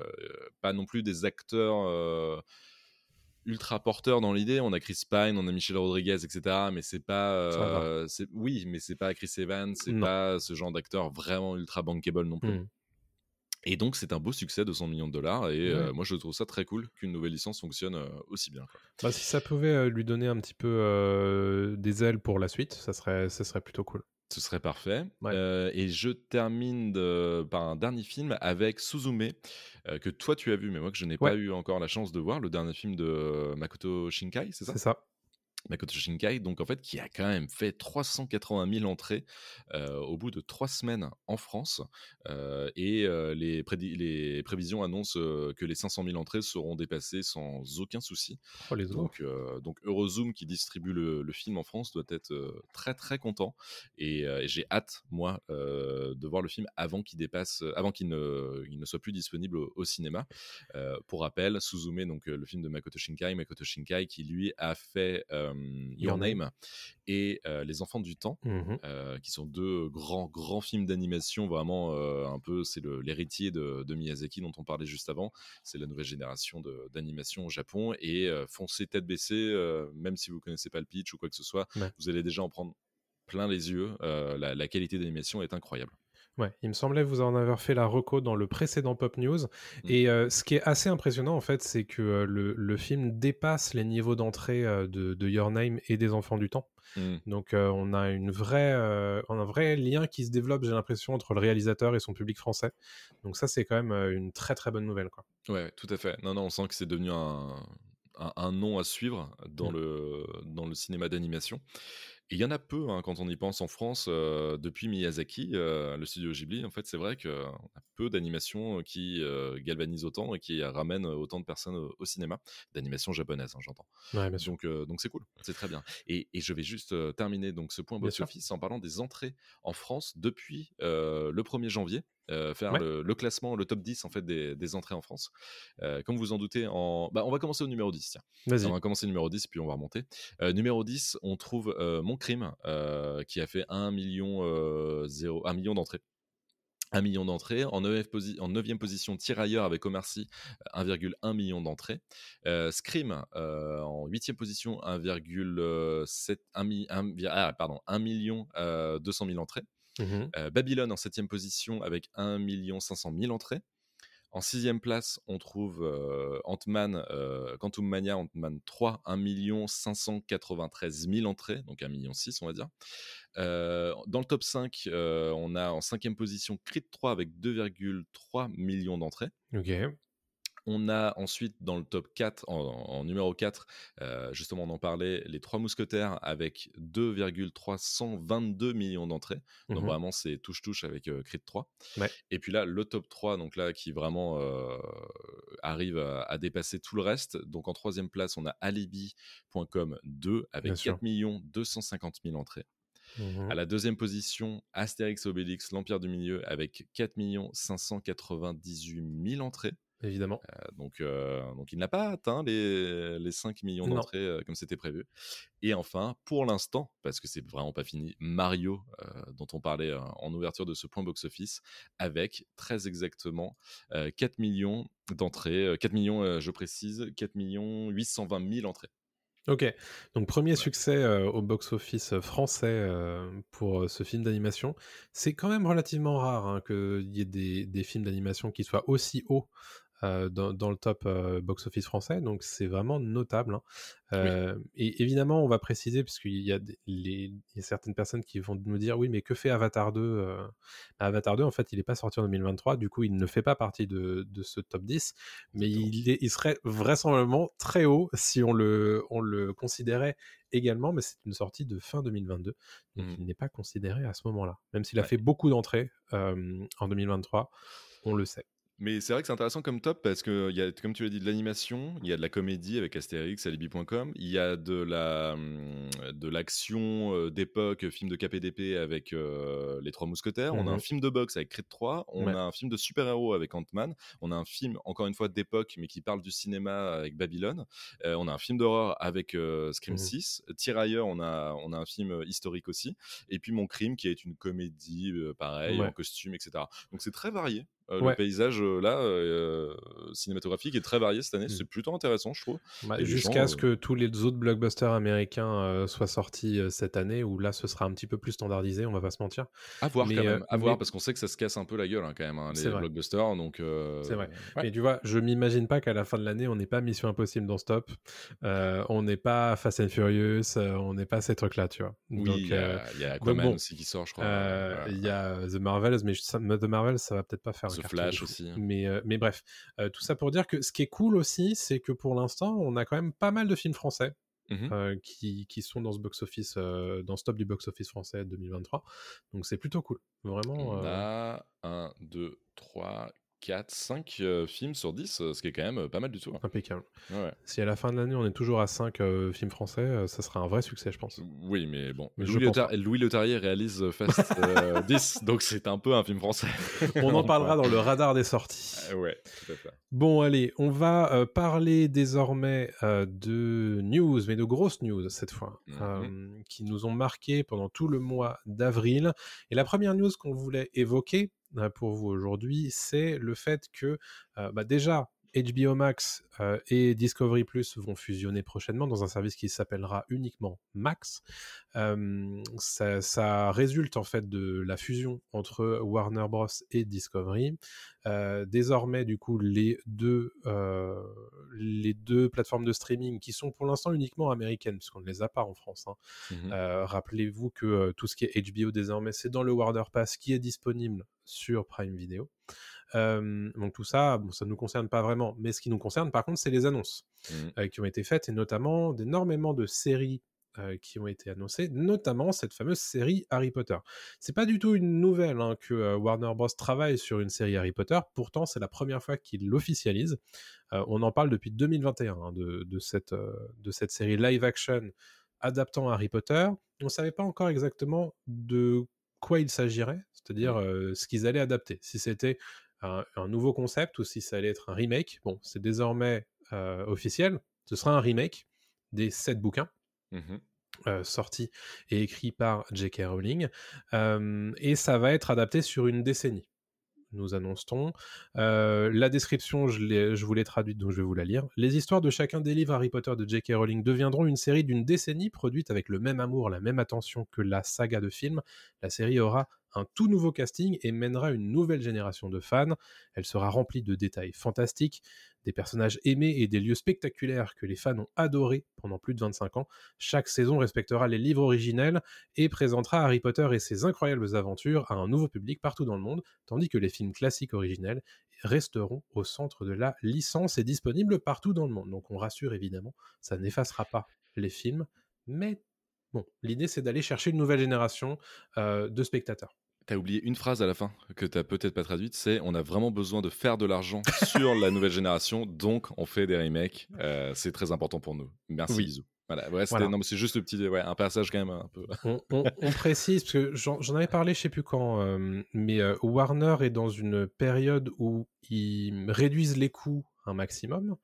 pas non plus des acteurs. euh, ultra porteurs dans l'idée on a Chris Pine on a Michel Rodriguez etc mais c'est pas euh, c'est oui mais c'est pas Chris Evans c'est pas ce genre d'acteur vraiment ultra bankable non plus Mhm. Et donc c'est un beau succès de 100 millions de dollars et Ouais. euh, moi je trouve ça très cool qu'une nouvelle licence fonctionne euh, aussi bien quoi. Bah, si ça pouvait euh, lui donner un petit peu des ailes pour la suite, ça serait, ça serait plutôt cool. Ce serait parfait. Ouais. Euh, et je termine de- par un dernier film avec Suzume, euh, que toi tu as vu, mais moi que je n'ai pas eu encore la chance de voir, le dernier film de Makoto Shinkai, c'est ça? C'est ça. Makoto Shinkai, donc en fait, qui a quand même fait 380 000 entrées euh, au bout de trois semaines en France. Euh, et euh, les, les, prévisions annoncent que les 500 000 entrées seront dépassées sans aucun souci. Oh, les donc, donc Eurozoom, qui distribue le, film en France, doit être très très content. Et, j'ai hâte, moi, de voir le film avant qu'il dépasse, avant qu'il ne, il ne soit plus disponible au, cinéma. pour rappel, Suzume, donc le film de Makoto Shinkai, Makoto Shinkai, qui lui a fait Your, Name, et Les Enfants du Temps, mmh qui sont deux grands, grands films d'animation, vraiment un peu, c'est l'héritier de, Miyazaki dont on parlait juste avant. C'est la nouvelle génération d'animation au Japon, et foncez tête baissée, même si vous connaissez pas le pitch ou quoi que ce soit, vous allez déjà en prendre plein les yeux. la qualité d'animation est incroyable. Ouais, il me semblait vous en avoir fait la reco dans le précédent Pop News. Mmh. Et ce qui est assez impressionnant, en fait, c'est que le, film dépasse les niveaux d'entrée de, Your Name et des Enfants du Temps. Mmh. Donc, on a une vraie, un vrai lien qui se développe, j'ai l'impression, entre le réalisateur et son public français. Donc, ça, c'est quand même une très très bonne nouvelle. Quoi. Ouais, tout à fait. Non, non, on sent que c'est devenu un, un, nom à suivre dans, mmh. le, dans le cinéma d'animation il y en a peu hein, quand on y pense en France depuis Miyazaki, le studio Ghibli. En fait, c'est vrai qu'on a peu d'animations qui galvanisent autant et qui ramènent autant de personnes au, cinéma, d'animation japonaise, hein, j'entends. donc, donc c'est cool, c'est très bien. Et, je vais juste terminer donc ce point box-office en parlant des entrées en France depuis le 1er janvier. Faire le, classement, le top 10 en fait des, entrées en France. comme vous en doutez, en... Bah, on va commencer au numéro 10. Tiens. On va commencer numéro 10 puis on va remonter. numéro 10, on trouve Mon Crime qui a fait 1 million, 0, 1 million d'entrées. 1 million d'entrées. En 9 e position, Tirailleurs avec Omar Sy, 1,1 million d'entrées. Scream en 8e position, 1,7 1, pardon, 1 million 200 000 entrées. Mmh Babylone en septième position avec 1 500 000 entrées. En sixième place, on trouve Ant-Man, Quantum Mania, Ant-Man 3, 1 593 000 entrées, donc 1 million 6 on va dire. dans le top 5, on a en cinquième position Creed 3 avec 2,3 millions d'entrées. Ok. On a ensuite dans le top 4, en, numéro 4, justement on en parlait, les trois mousquetaires avec 2,322 millions d'entrées. Donc mmh vraiment c'est touche-touche avec Creed 3. Et puis là, le top 3, donc là qui vraiment arrive à, dépasser tout le reste. Donc en troisième place, on a alibi.com 2 avec 4 250 000 entrées. Mmh à la deuxième position, Astérix Obélix, l'Empire du Milieu, avec 4 598 000 entrées évidemment. donc, donc il n'a pas atteint les, les 5 millions d'entrées comme c'était prévu. Et enfin, pour l'instant, parce que c'est vraiment pas fini, Mario, dont on parlait en ouverture de ce point box-office, avec très exactement 4 millions d'entrées, 4 millions, je précise, 4 millions 820 000 entrées. Ok, donc premier succès au box-office français pour ce film d'animation. C'est quand même relativement rare hein, qu'il y ait des, des films d'animation qui soient aussi hauts euh, dans, le top euh, box-office français, donc c'est vraiment notable. Hein. Euh, et évidemment, on va préciser, parce qu'il y, a certaines personnes qui vont nous dire oui, mais que fait Avatar 2 bah, Avatar 2, en fait, il n'est pas sorti en 2023, du coup, il ne fait pas partie de, ce top 10, mais il, il, serait vraisemblablement très haut si on le, on le considérait également, mais c'est une sortie de fin 2022, donc mmh. il n'est pas considéré à ce moment-là, même s'il a fait beaucoup d'entrées en 2023, on le sait. Mais c'est vrai que c'est intéressant comme top parce que, y a, comme tu l'as dit, de l'animation, il y a de la comédie avec Astérix, Alibi.com, il y a de la hum, de l'action euh, d'époque, film de KPDP avec euh, Les Trois Mousquetaires, on a un mmh film de boxe avec Creed 3, on a un film de super-héros avec Ant-Man, on a un film, encore une fois, d'époque, mais qui parle du cinéma avec Babylone, euh, on a un film d'horreur avec Scream 6, mmh Tirailleurs, on a, on a un film historique aussi, et puis Mon Crime qui est une comédie, pareil, en costume, etc. Donc c'est très varié. Euh, le paysage euh, là euh, cinématographique est très varié cette année. Mmh. C'est plutôt intéressant, je trouve. Bah, jusqu'à ce que tous les autres blockbusters américains soient sortis cette année, où là, ce sera un petit peu plus standardisé. On va pas se mentir. À voir quand même. À voir parce qu'on sait que ça se casse un peu la gueule hein, quand même hein, les blockbusters. Donc. C'est vrai. Mais tu vois, je m'imagine pas qu'à la fin de l'année, on n'est pas Mission Impossible dans Stop. on n'est pas Fast and Furious. on n'est pas ces trucs-là, tu vois. Oui, il y, a Aquaman aussi qui sort, je crois. Il y a The Marvels, mais The Marvels, ça va peut-être pas faire The Flash aussi. Mais, euh, mais bref, euh, tout ça pour dire que ce qui est cool aussi, c'est que pour l'instant, on a quand même pas mal de films français. Mhm. euh, qui, qui sont dans ce box-office, euh, dans ce top du box-office français 2023. Donc c'est plutôt cool. Vraiment. On euh, a 1, 2, 3, 4, 5 films sur 10, euh, ce qui est quand même euh, pas mal du tout. hein. Impeccable. Ouais. Si à la fin de l'année on est toujours à 5 films français, euh, ça sera un vrai succès, je pense. Oui, mais bon. Mais Louis, pense Letar- Louis Leterrier réalise euh, Fast [laughs] euh, 10, donc c'est un peu un film français. [laughs] On en parlera dans le radar des sorties. Euh, Ouais, tout à fait. Bon, allez, on va euh, parler désormais euh, de news, mais de grosses news cette fois, Mhm. euh, qui nous ont marqué pendant tout le mois d'avril. Et la première news qu'on voulait évoquer euh, pour vous aujourd'hui, c'est le fait que, bah, déjà, HBO Max euh, et Discovery Plus vont fusionner prochainement dans un service qui s'appellera uniquement Max. Euh, ça, ça résulte en fait de la fusion entre Warner Bros et Discovery. Euh, désormais, du coup, les deux, les deux plateformes de streaming qui sont pour l'instant uniquement américaines, puisqu'on ne les a pas en France. hein. Euh, Rappelez-vous que tout ce qui est HBO désormais, c'est dans le Warner Pass qui est disponible sur Prime Video. Euh, donc tout ça, bon, ça ne nous concerne pas vraiment, mais ce qui nous concerne par contre, c'est les annonces euh, qui ont été faites, et notamment d'énormément de séries euh, qui ont été annoncées, notamment cette fameuse série Harry Potter. C'est pas du tout une nouvelle hein, que euh, Warner Bros travaille sur une série Harry Potter, pourtant c'est la première fois qu'ils l'officialisent. Euh, on en parle depuis 2021 hein, de, de cette, de cette série live action adaptant Harry Potter. On ne savait pas encore exactement de quoi il s'agirait, c'est-à-dire euh, ce qu'ils allaient adapter. Si c'était un, un nouveau concept ou si ça allait être un remake. Bon, c'est désormais euh, officiel. Ce sera un remake des sept bouquins Mhm. euh, sortis et écrits par J.K. Rowling. Euh, et ça va être adapté sur une décennie. Nous annonce-t-on. Euh, la description, je, je vous l'ai traduite, donc je vais vous la lire. Les histoires de chacun des livres Harry Potter de J.K. Rowling deviendront une série d'une décennie produite avec le même amour, la même attention que la saga de films. La série aura un tout nouveau casting et mènera une nouvelle génération de fans. Elle sera remplie de détails fantastiques, des personnages aimés et des lieux spectaculaires que les fans ont adorés pendant plus de 25 ans. Chaque saison respectera les livres originels et présentera Harry Potter et ses incroyables aventures à un nouveau public partout dans le monde, tandis que les films classiques originels resteront au centre de la licence et disponibles partout dans le monde. Donc on rassure évidemment, ça n'effacera pas les films, mais bon, l'idée c'est d'aller chercher une nouvelle génération euh, de spectateurs. T'as oublié une phrase à la fin que t'as peut-être pas traduite, c'est on a vraiment besoin de faire de l'argent sur la nouvelle génération, donc on fait des remakes. Euh, c'est très important pour nous. Merci, Oui. bisous. Voilà, ouais, c'était- Voilà. non, mais c'est juste le petit, ouais, un passage quand même un peu. on, on- on précise, parce que j'en j'en avais parlé, je sais plus quand, euh, mais euh, Warner est dans une période où ils réduisent les coûts un maximum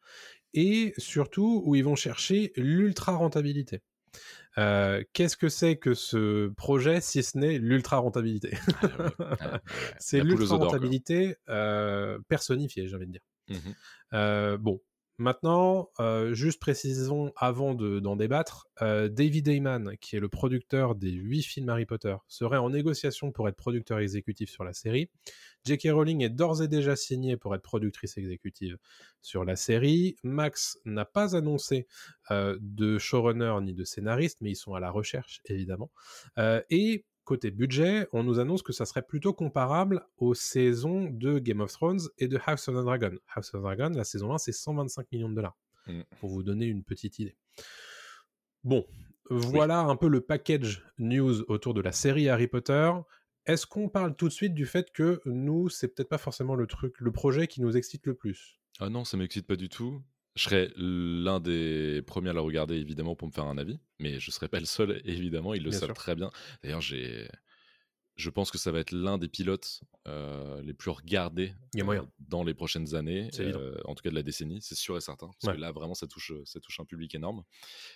et surtout où ils vont chercher l'ultra rentabilité. Euh, Qu'est-ce que c'est que ce projet si ce n'est l'ultra rentabilité? Ah, [laughs] C'est La poule aux l'ultra œufs d'or, quoi. rentabilité euh, personnifiée, j'ai envie de dire. Mhm. Euh, bon, maintenant, juste précisons avant de- d'en débattre, David Heyman, qui est le producteur des huit films Harry Potter, serait en négociation pour être producteur exécutif sur la série. J.K. Rowling est d'ores et déjà signée pour être productrice exécutive sur la série. Max n'a pas annoncé euh, de showrunner ni de scénariste, mais ils sont à la recherche, évidemment. Euh, et côté budget, on nous annonce que ça serait plutôt comparable aux saisons de Game of Thrones et de House of the Dragon. House of the Dragon, la saison 1, c'est 125 millions de dollars, Mm. pour vous donner une petite idée. Bon, voilà un peu le package news autour de la série Harry Potter. Est-ce qu'on parle tout de suite du fait que nous, c'est peut-être pas forcément le truc, le projet qui nous excite le plus? Ah non, ça m'excite pas du tout. Je serais l'un des premiers à la regarder, évidemment, pour me faire un avis. Mais je serais pas le seul, évidemment. Ils le Bien savent sûr. très bien. D'ailleurs, j'ai... Je pense que ça va être l'un des pilotes euh, les plus regardés euh, dans les prochaines années, euh, en tout cas de la décennie, c'est sûr et certain. Parce Ouais. que là, vraiment, ça touche, ça touche un public énorme.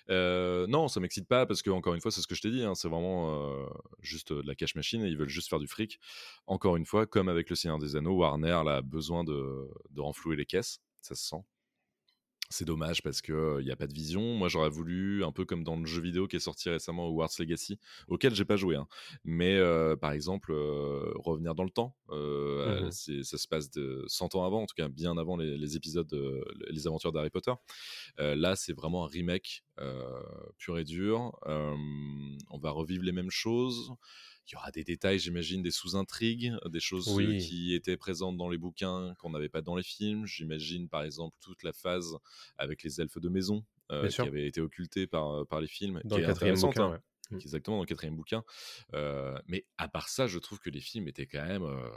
Non, ça m'excite pas parce que, encore une fois, c'est ce que je t'ai dit, hein, c'est vraiment juste de la cash machine et ils veulent juste faire du fric. Encore une fois, comme avec Le Seigneur des Anneaux, Warner là, a besoin de, de renflouer les caisses, ça se sent. C'est dommage parce qu'il n'y a pas de vision. Moi, j'aurais voulu, un peu comme dans le jeu vidéo qui est sorti récemment, Hogwarts Legacy, auquel j'ai pas joué. hein. Mais euh, par exemple, euh, revenir dans le temps, euh, c'est- ça se passe de 100 ans avant, en tout cas bien avant les, les épisodes, euh, les aventures d'Harry Potter. Euh, là, c'est vraiment un remake euh, pur et dur. Euh, on va revivre les mêmes choses. Il y aura des détails, j'imagine, des sous-intrigues, des choses euh, Oui. qui étaient présentes dans les bouquins qu'on n'avait pas dans les films. J'imagine, par exemple, toute la phase avec les elfes de maison euh, qui avait été occulté par, par les films. Dans qui le est quatrième bouquin, hein, ouais. Mm. est Exactement, dans le quatrième bouquin. Euh, mais à part ça, je trouve que les films étaient quand même euh,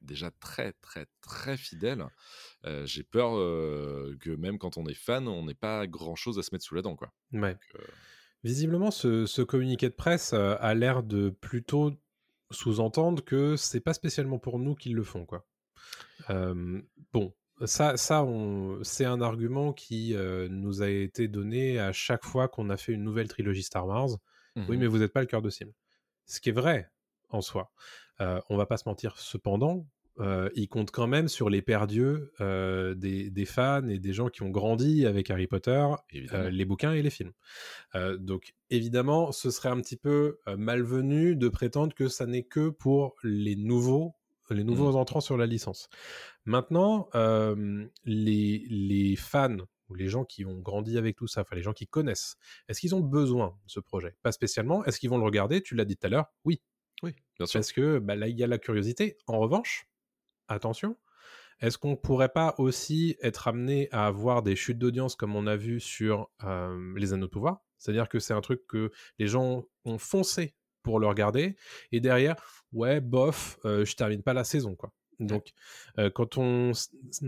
déjà très, très, très fidèles. Euh, J'ai peur euh, que même quand on est fan, on n'ait pas grand-chose à se mettre sous la dent. Quoi. Ouais. euh, Visiblement, ce, ce communiqué de presse euh, a l'air de plutôt sous-entendre que c'est pas spécialement pour nous qu'ils le font, quoi. Euh, bon, ça, ça c'est un argument qui euh, nous a été donné à chaque fois qu'on a fait une nouvelle trilogie Star Wars. Oui, Mhm. mais vous n'êtes pas le cœur de cible. Ce qui est vrai en soi. Euh, on va pas se mentir, cependant, euh, il compte quand même sur les perdieux euh, des, des fans et des gens qui ont grandi avec Harry Potter, euh, les bouquins et les films. Euh, donc évidemment, ce serait un petit peu malvenu de prétendre que ça n'est que pour les nouveaux, les nouveaux entrants sur la licence. Maintenant, les, les fans ou les gens qui ont grandi avec tout ça, enfin les gens qui connaissent, est-ce qu'ils ont besoin de ce projet? Pas spécialement. Est-ce qu'ils vont le regarder? Tu l'as dit tout à l'heure. Oui, Oui, bien sûr. parce que bah, là, il y a la curiosité. En revanche, attention, est-ce qu'on pourrait pas aussi être amené à avoir des chutes d'audience comme on a vu sur euh, Les Anneaux de Pouvoir? C'est-à-dire que c'est un truc que les gens ont foncé pour le regarder, et derrière, ouais, bof, euh, je termine pas la saison, quoi. Donc, euh, quand on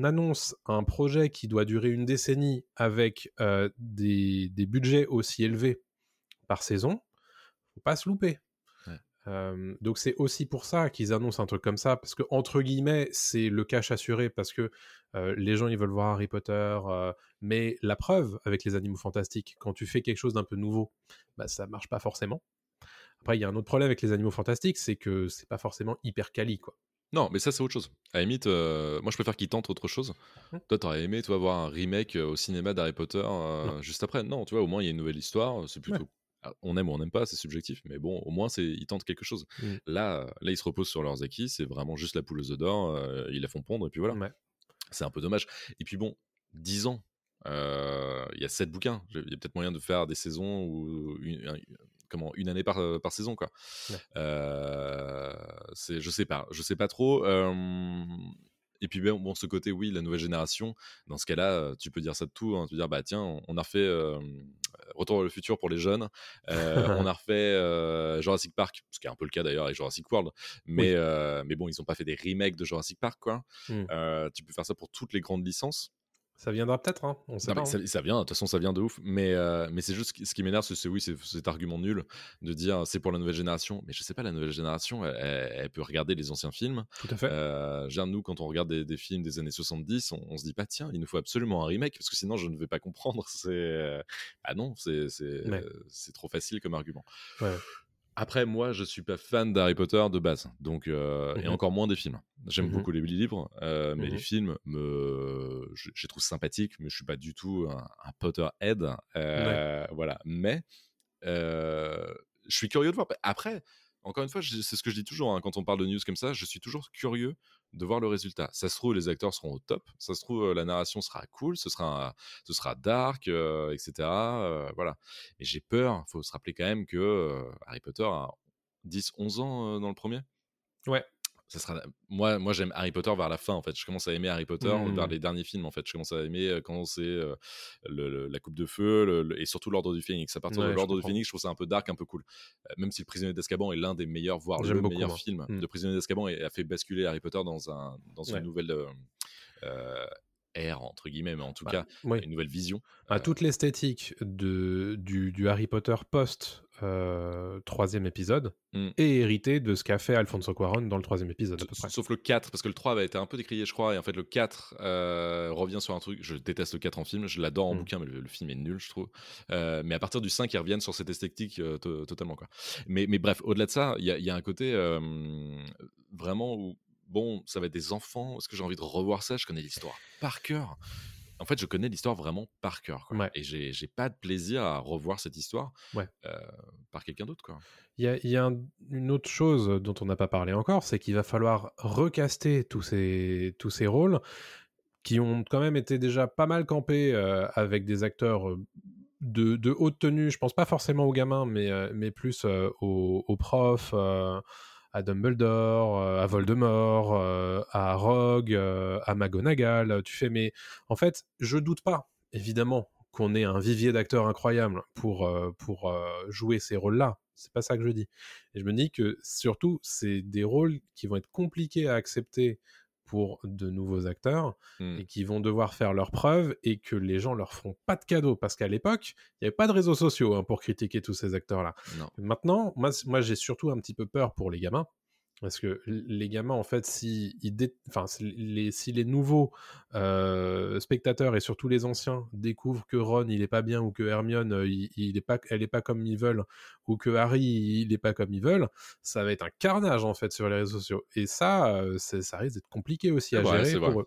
annonce un projet qui doit durer une décennie avec des, des budgets aussi élevés par saison, faut pas se louper. Euh, donc c'est aussi pour ça qu'ils annoncent un truc comme ça, parce que entre guillemets, c'est le cash assuré, parce que euh, les gens ils veulent voir Harry Potter, euh, mais la preuve avec les animaux fantastiques, quand tu fais quelque chose d'un peu nouveau, bah ça marche pas forcément. Après, il y a un autre problème avec les animaux fantastiques, c'est que c'est pas forcément hyper quali, quoi. Non, mais ça, c'est autre chose. À la limite, moi, je préfère qu'ils tentent autre chose. Mhm. Toi, t'aurais aimé, toi, voir un remake au cinéma d'Harry Potter juste après. Non, tu vois, au moins, il y a une nouvelle histoire. C'est plutôt. On aime ou on n'aime pas, c'est subjectif, mais bon, au moins, c'est ils tentent quelque chose. Mhm. Là, euh, là, ils se reposent sur leurs acquis. C'est vraiment juste la poule aux œufs d'or. euh, ils la font pondre, et puis voilà. Ouais. C'est un peu dommage. Et puis bon, 10 ans. euh, Il y a 7 bouquins. Il y a peut-être moyen de faire des saisons ou une, un- comment, une année par, par saison, quoi. Ouais. Euh, c'est, je sais pas, je sais pas trop. euh, et puis bon, bon, ce côté, oui, la nouvelle génération. Dans ce cas-là, euh, tu peux dire ça de tout. Hein, tu peux dire, bah tiens, on- on a refait euh, Retour vers le futur pour les jeunes. euh, on a [laughs] refait euh, Jurassic Park, ce qui est un peu le cas d'ailleurs avec Jurassic World. Mais, Oui. euh, mais bon, ils ont pas fait des remakes de Jurassic Park, quoi. Mm. Euh, tu peux faire ça pour toutes les grandes licences. Ça viendra peut-être, hein, on sait Non, pas. ça, hein. ça vient, de toute façon, ça vient de ouf. Mais, euh, mais c'est juste ce qui- m'énerve, c'est oui, cet argument nul de dire c'est pour la nouvelle génération. Mais je sais pas, la nouvelle génération, elle, peut regarder les anciens films. Tout à fait. Euh, genre, nous, quand on regarde des, des films des années 70, on, on se dit pas, tiens, il nous faut absolument un remake, parce que sinon, je ne vais pas comprendre. [laughs] C'est. euh, Ah non, c'est Ouais. c'est trop facile comme argument. Ouais. Après, moi, je suis pas fan d'Harry Potter de base, donc euh, et Mhm. encore moins des films. J'aime Mhm. beaucoup les livres, euh, mais Mhm. les films, me, je, je les trouve sympathiques, mais je suis pas du tout un, un Potterhead, euh, voilà. Mais euh, je suis curieux de voir. Après, encore une fois, c'est ce que je dis toujours hein, quand on parle de news comme ça. Je suis toujours curieux de voir le résultat. Ça se trouve, les acteurs seront au top. Ça se trouve, euh, la narration sera cool. Ce sera, un- ce sera dark, euh, etc. euh, voilà. Mais j'ai peur. Il faut se rappeler quand même que Harry Potter a 10, 11 ans dans le premier. Ouais. Ça sera... Moi, moi j'aime Harry Potter vers la fin, en fait. Je commence à aimer Harry Potter vers les derniers films, en fait. Je commence à aimer euh, quand c'est euh, la Coupe de Feu le- le- et surtout l'Ordre du Phénix. À partir Ouais, de l'Ordre du. Phénix, je trouve ça un peu dark, un peu cool. Euh, même si Le Prisonnier d'Azkaban est l'un des meilleurs, voire le beaucoup, meilleur moi. film Mhm. de Prisonnier d'Azkaban et a fait basculer Harry Potter dans, un, dans Ouais. une nouvelle euh, euh, ère, entre guillemets, mais en tout Bah, cas, oui. une nouvelle vision. Ah, Euh, toute l'esthétique de, du, du Harry Potter post euh, troisième épisode Mm. est héritée de ce qu'a fait Alfonso Cuarón dans le troisième épisode à peu près. Sauf le 4, parce que le 3 avait été un peu décrié, je crois, et en fait, le 4 euh, revient sur un truc. Je déteste le 4 en film, je l'adore en Mm. bouquin, mais le, le film est nul, je trouve. Euh, mais à partir du 5, ils reviennent sur cette esthétique to- totalement, quoi. Mais, mais bref, au-delà de ça, il y, y a un côté vraiment où, bon, ça va être des enfants. Est-ce que j'ai envie de revoir ça? Je connais l'histoire par cœur. En fait, je connais l'histoire vraiment par cœur. quoi. Ouais. Et j'ai j'ai pas de plaisir à revoir cette histoire Ouais. euh, par quelqu'un d'autre. quoi. Il y a, il y a un- une autre chose dont on n'a pas parlé encore, c'est qu'il va falloir recaster tous ces, tous ces rôles qui ont quand même été déjà pas mal campés euh, avec des acteurs euh, de, de haute tenue. Je pense pas forcément aux gamins, mais, mais plus euh, aux, aux profs, à Dumbledore, euh, à Voldemort, euh, à Rogue, euh, à McGonagall. Tu fais, mais en fait, je doute pas, évidemment, qu'on ait un vivier d'acteurs incroyable pour, pour jouer ces rôles-là. C'est pas ça que je dis. Et je me dis que surtout, c'est des rôles qui vont être compliqués à accepter pour de nouveaux acteurs Hmm. et qui vont devoir faire leurs preuves et que les gens leur feront pas de cadeaux parce qu'à l'époque, il n'y avait pas de réseaux sociaux hein, pour critiquer tous ces acteurs-là. Maintenant, moi j'ai surtout un petit peu peur pour les gamins. Parce que les gamins, en fait, si, ils dé- enfin, si les, si les nouveaux euh, spectateurs et surtout les anciens découvrent que Ron, il est pas bien ou que Hermione, euh, il, il est pas, elle est pas comme ils veulent ou que Harry, il est pas comme ils veulent, ça va être un carnage, en fait, sur les réseaux sociaux. Et ça, euh, ça risque d'être compliqué aussi à gérer pour vrai. eux.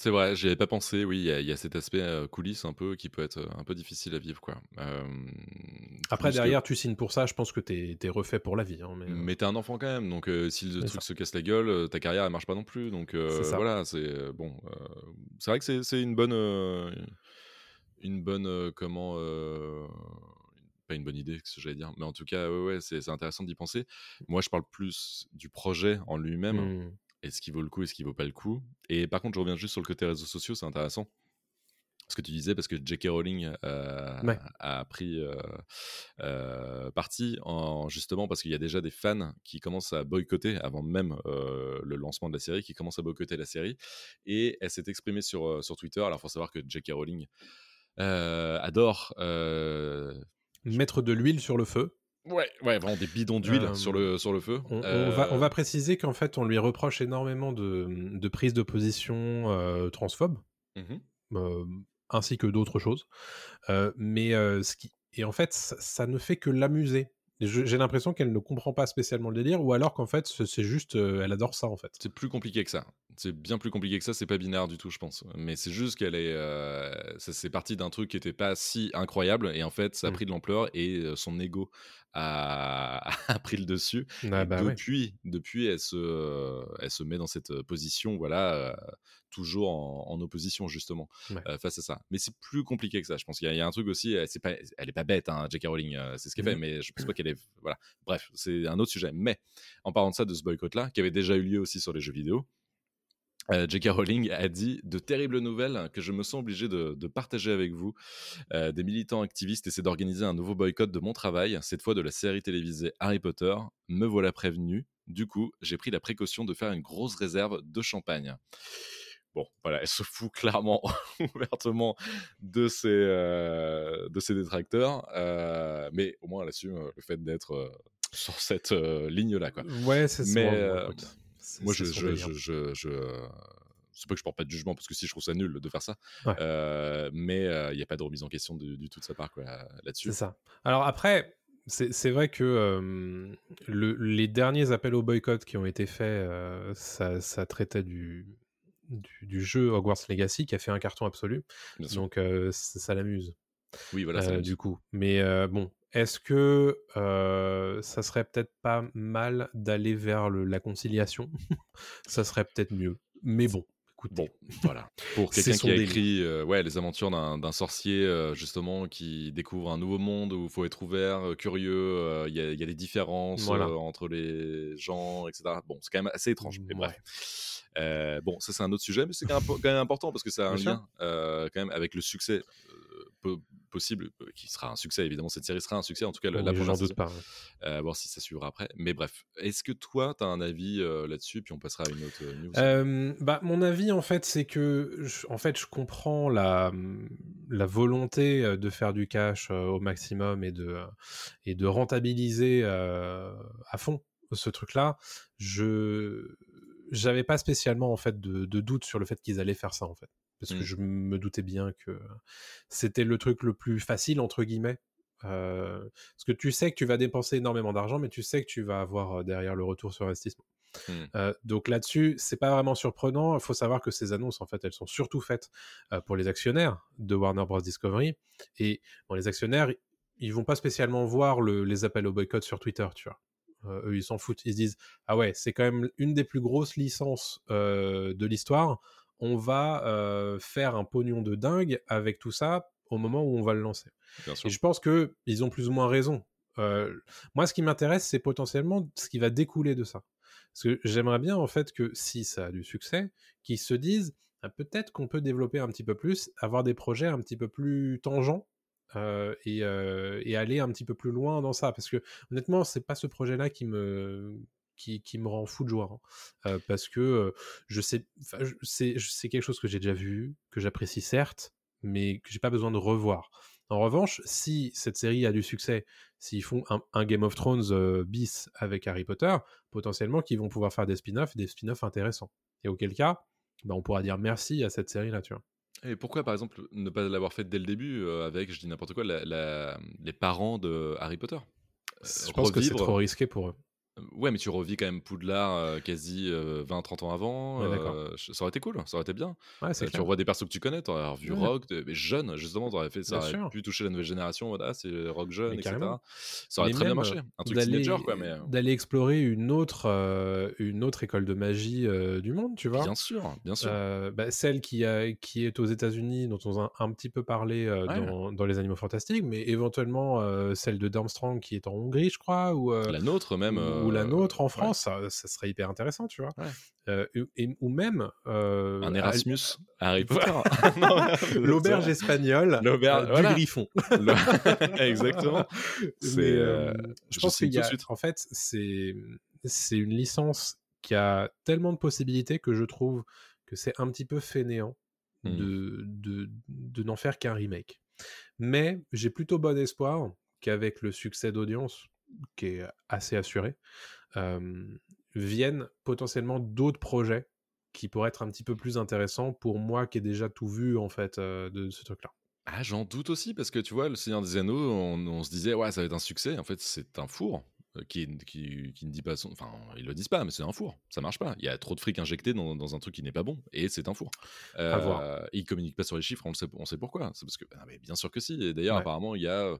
C'est vrai, j'y avais pas pensé. Oui, il y, a- il y a cet aspect euh, coulisses un peu qui peut être euh, un peu difficile à vivre, quoi. Euh, Après, que- derrière, tu signes pour ça, je pense que t'es es refait pour la vie. hein, mais, euh, Mais t'es un enfant quand même, donc euh, si le truc ça. se casse la gueule, ta carrière elle marche pas non plus. Donc voilà, c'est bon. c'est vrai que c'est une bonne, une bonne comment, pas une bonne idée, ce que j'allais dire, mais en tout cas, ouais, ouais, c'est intéressant d'y penser. Moi, je parle plus du projet en lui-même, hmm. Et ce qui vaut le coup et ce qui vaut pas le coup. Et par contre, je reviens juste sur le côté réseaux sociaux, c'est intéressant. Ce que tu disais, parce que J.K. Rowling euh, Ouais. a pris euh, euh, parti en, justement parce qu'il y a déjà des fans qui commencent à boycotter avant même euh, le lancement de la série, qui commencent à boycotter la série. Et elle s'est exprimée sur, sur Twitter. Alors, il faut savoir que J.K. Rowling adore. Mettre de l'huile sur le feu. Ouais, ouais, vraiment des bidons d'huile Euh, sur, le, sur le feu. On, on Euh, va, on va préciser qu'en fait, on lui reproche énormément de, de prise de position euh, transphobe, mhm. euh, ainsi que d'autres choses. Mais ce qui... Et en fait, ça, ça ne fait que l'amuser. J'ai l'impression qu'elle ne comprend pas spécialement le délire, ou alors qu'en fait, c'est juste, euh, elle adore ça en fait. C'est plus compliqué que ça. C'est bien plus compliqué que ça. C'est pas binaire du tout, je pense. Mais c'est juste qu'elle est. euh, c'est parti d'un truc qui était pas si incroyable et en fait, ça a Mm. pris de l'ampleur et euh, son ego a, [laughs] a pris le dessus. Ah bah ouais. depuis, depuis, elle se, elle se met dans cette euh, position, voilà, euh, toujours en, en opposition justement Ouais. euh, face à ça. Mais c'est plus compliqué que ça. Je pense qu'il y, a- il y a un truc aussi. C'est pas, elle est pas bête, hein, J.K. Rowling. euh, c'est ce qu'elle fait, Mhm. mais je pense pas qu'elle est. Voilà. Bref, c'est un autre sujet. Mais en parlant de ça, de ce boycott-là, qui avait déjà eu lieu aussi sur les jeux vidéo. euh, J.K. Rowling a dit de terribles nouvelles que je me sens obligé de, de partager avec vous. Euh, des militants activistes essaient d'organiser un nouveau boycott de mon travail, cette fois de la série télévisée Harry Potter. Me voilà prévenu. Du coup, j'ai pris la précaution de faire une grosse réserve de champagne. Bon, voilà, elle se fout clairement, [laughs] ouvertement de ses, euh, de ses détracteurs, euh, mais au moins elle assume euh, le fait d'être euh, sur cette euh, ligne-là. Quoi. Ouais, c'est ça. Mais, bon, euh, Moi, je, je, je, je, je, euh, c'est pas que je porte pas de jugement parce que si je trouve ça nul de faire ça, Ouais. Euh, mais il n'y a pas de remise en question du tout de sa part quoi, là-dessus. C'est ça. Alors après, c'est vrai que euh, le- les derniers appels au boycott qui ont été faits, euh, ça, ça traitait du, du, du jeu Hogwarts Legacy qui a fait un carton absolu. Bien. Donc euh, ça, ça l'amuse. oui, voilà, ça du coup. Mais bon, est-ce que ça serait peut-être pas mal d'aller vers le- la conciliation? [laughs] Ça serait peut-être mieux. Mais bon. Bon, voilà. Pour [laughs] quelqu'un qui a écrit euh, ouais, les aventures d'un sorcier, euh, justement, qui découvre un nouveau monde où il faut être ouvert, euh, curieux, il y, a, il y a des différences Voilà. entre les gens, etc. Bon, c'est quand même assez étrange. Mais Ouais. bref. Euh, bon, ça c'est un autre sujet, mais c'est quand même quand même important parce que ça a un Bien lien euh, quand même avec le succès euh, po- possible, qui sera un succès évidemment. Cette série sera un succès, en tout cas Oui, la j'en première doute saison. pas. Voir si ça suivra après. Mais bref, est-ce que toi, tu as un avis là-dessus, puis on passera à une autre news bah, mon avis, en fait, c'est que, je- en fait, je comprends la, la volonté de faire du cash au maximum et de, et de rentabiliser à fond ce truc-là. Je, j'avais pas spécialement, en fait, de, de doute sur le fait qu'ils allaient faire ça, en fait. Parce que Mm. je me doutais bien que c'était le truc le plus facile, entre guillemets. Euh, parce que tu sais que tu vas dépenser énormément d'argent, mais tu sais que tu vas avoir euh, derrière le retour sur investissement. Mm. Euh, donc là-dessus, c'est pas vraiment surprenant. Il faut savoir que ces annonces, en fait, elles sont surtout faites euh, pour les actionnaires de Warner Bros. Discovery. Et bon, les actionnaires, ils vont pas spécialement voir le- les appels au boycott sur Twitter, tu vois. Euh, eux, ils s'en foutent. Ils se disent Ah ouais, c'est quand même une des plus grosses licences euh, de l'histoire. On va euh, faire un pognon de dingue avec tout ça au moment où on va le lancer. Et je pense que ils ont plus ou moins raison. Euh, moi, ce qui m'intéresse, c'est potentiellement ce qui va découler de ça. Parce que j'aimerais bien, en fait, que si ça a du succès, qu'ils se disent, euh, peut-être qu'on peut développer un petit peu plus, avoir des projets un petit peu plus tangents euh, et, euh, et, aller un petit peu plus loin dans ça. Parce que honnêtement, c'est pas ce projet-là qui me qui, qui, me rend fou de joie. Hein. Euh, parce que je sais, c'est quelque chose que j'ai déjà vu, que j'apprécie certes, mais que j'ai pas besoin de revoir. En revanche, si cette série a du succès, s'ils font un, Game of Thrones bis avec Harry Potter, potentiellement qu'ils vont pouvoir faire des spin-offs, des spin-offs intéressants. Et auquel cas, bah, on pourra dire merci à cette série-là, tu vois. Et pourquoi, par exemple, ne pas l'avoir fait dès le début avec, je dis n'importe quoi, les parents de Harry Potter? Je pense que c'est trop risqué pour eux. Ouais, mais tu revis quand même Poudlard euh, quasi 20-30 euh, ans avant. Euh, ça aurait été cool, ça aurait été bien. Ouais, tu revois des persos que tu connais, tu aurais revu Rock, mais jeune, justement, tu aurais fait ça, aurait pu toucher la nouvelle génération, voilà, c'est Rock jeune, etc. Ça aurait très bien marché. Un truc signature, quoi. Mais... D'aller explorer une autre, une autre école de magie du monde, tu vois. Bien sûr, bien sûr. Bah, celle qui, a, qui est aux États-Unis, dont on a un petit peu parlé dans, dans, Les Animaux Fantastiques, mais éventuellement celle de Darmstrong qui est en Hongrie, je crois. Ou, la nôtre, même ou la nôtre en France, ça, serait hyper intéressant, tu vois. Euh, ou même euh, un Erasmus Harry [laughs] Potter, [laughs] [laughs] l'auberge espagnole l'auberge euh, du Griffon. Exactement. je, je pense qu'il y a, en fait, c'est c'est une licence qui a tellement de possibilités que je trouve que c'est un petit peu fainéant mmh. de, de, de n'en faire qu'un remake. Mais j'ai plutôt bon espoir qu'avec le succès d'audience qui est assez assuré, viennent potentiellement d'autres projets qui pourraient être un petit peu plus intéressants pour moi qui ai déjà tout vu en fait de ce truc-là. Ah, j'en doute aussi parce que tu vois, le Seigneur des Anneaux, on, se disait ouais ça va être un succès. En fait, c'est un four. Euh, qui, qui, qui, ne dit pas son. Enfin, ils le disent pas, mais c'est un four. Ça marche pas. Il y a trop de fric injecté dans, dans un truc qui n'est pas bon, et c'est un four. Euh, voir. Ils communiquent pas sur les chiffres, on, le sait, on sait pourquoi. C'est parce que, ah, mais bien sûr que si. Et d'ailleurs, apparemment, il y a.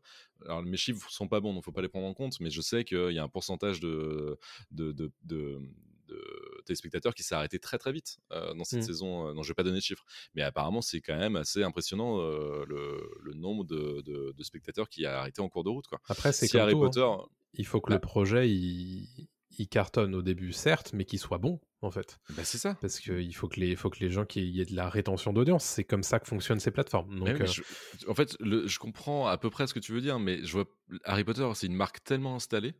Alors, mes chiffres sont pas bons, donc faut pas les prendre en compte, mais je sais qu'il y a un pourcentage de, de, de, de de téléspectateurs qui s'est arrêté très très vite euh, dans cette mmh. saison. non, je vais pas donner de chiffres, mais apparemment c'est quand même assez impressionnant le, le, nombre de, de, spectateurs qui a arrêté en cours de route. Quoi. Après, c'est si Harry hein. Potter il faut que le bah projet il, cartonne au début, certes, mais qu'il soit bon en fait. Bah c'est ça. Parce qu'il faut que les, faut que les gens qui y ait de la rétention d'audience. C'est comme ça que fonctionnent ces plateformes. Donc, euh en fait, je comprends à peu près ce que tu veux dire, mais je vois Harry Potter, c'est une marque tellement installée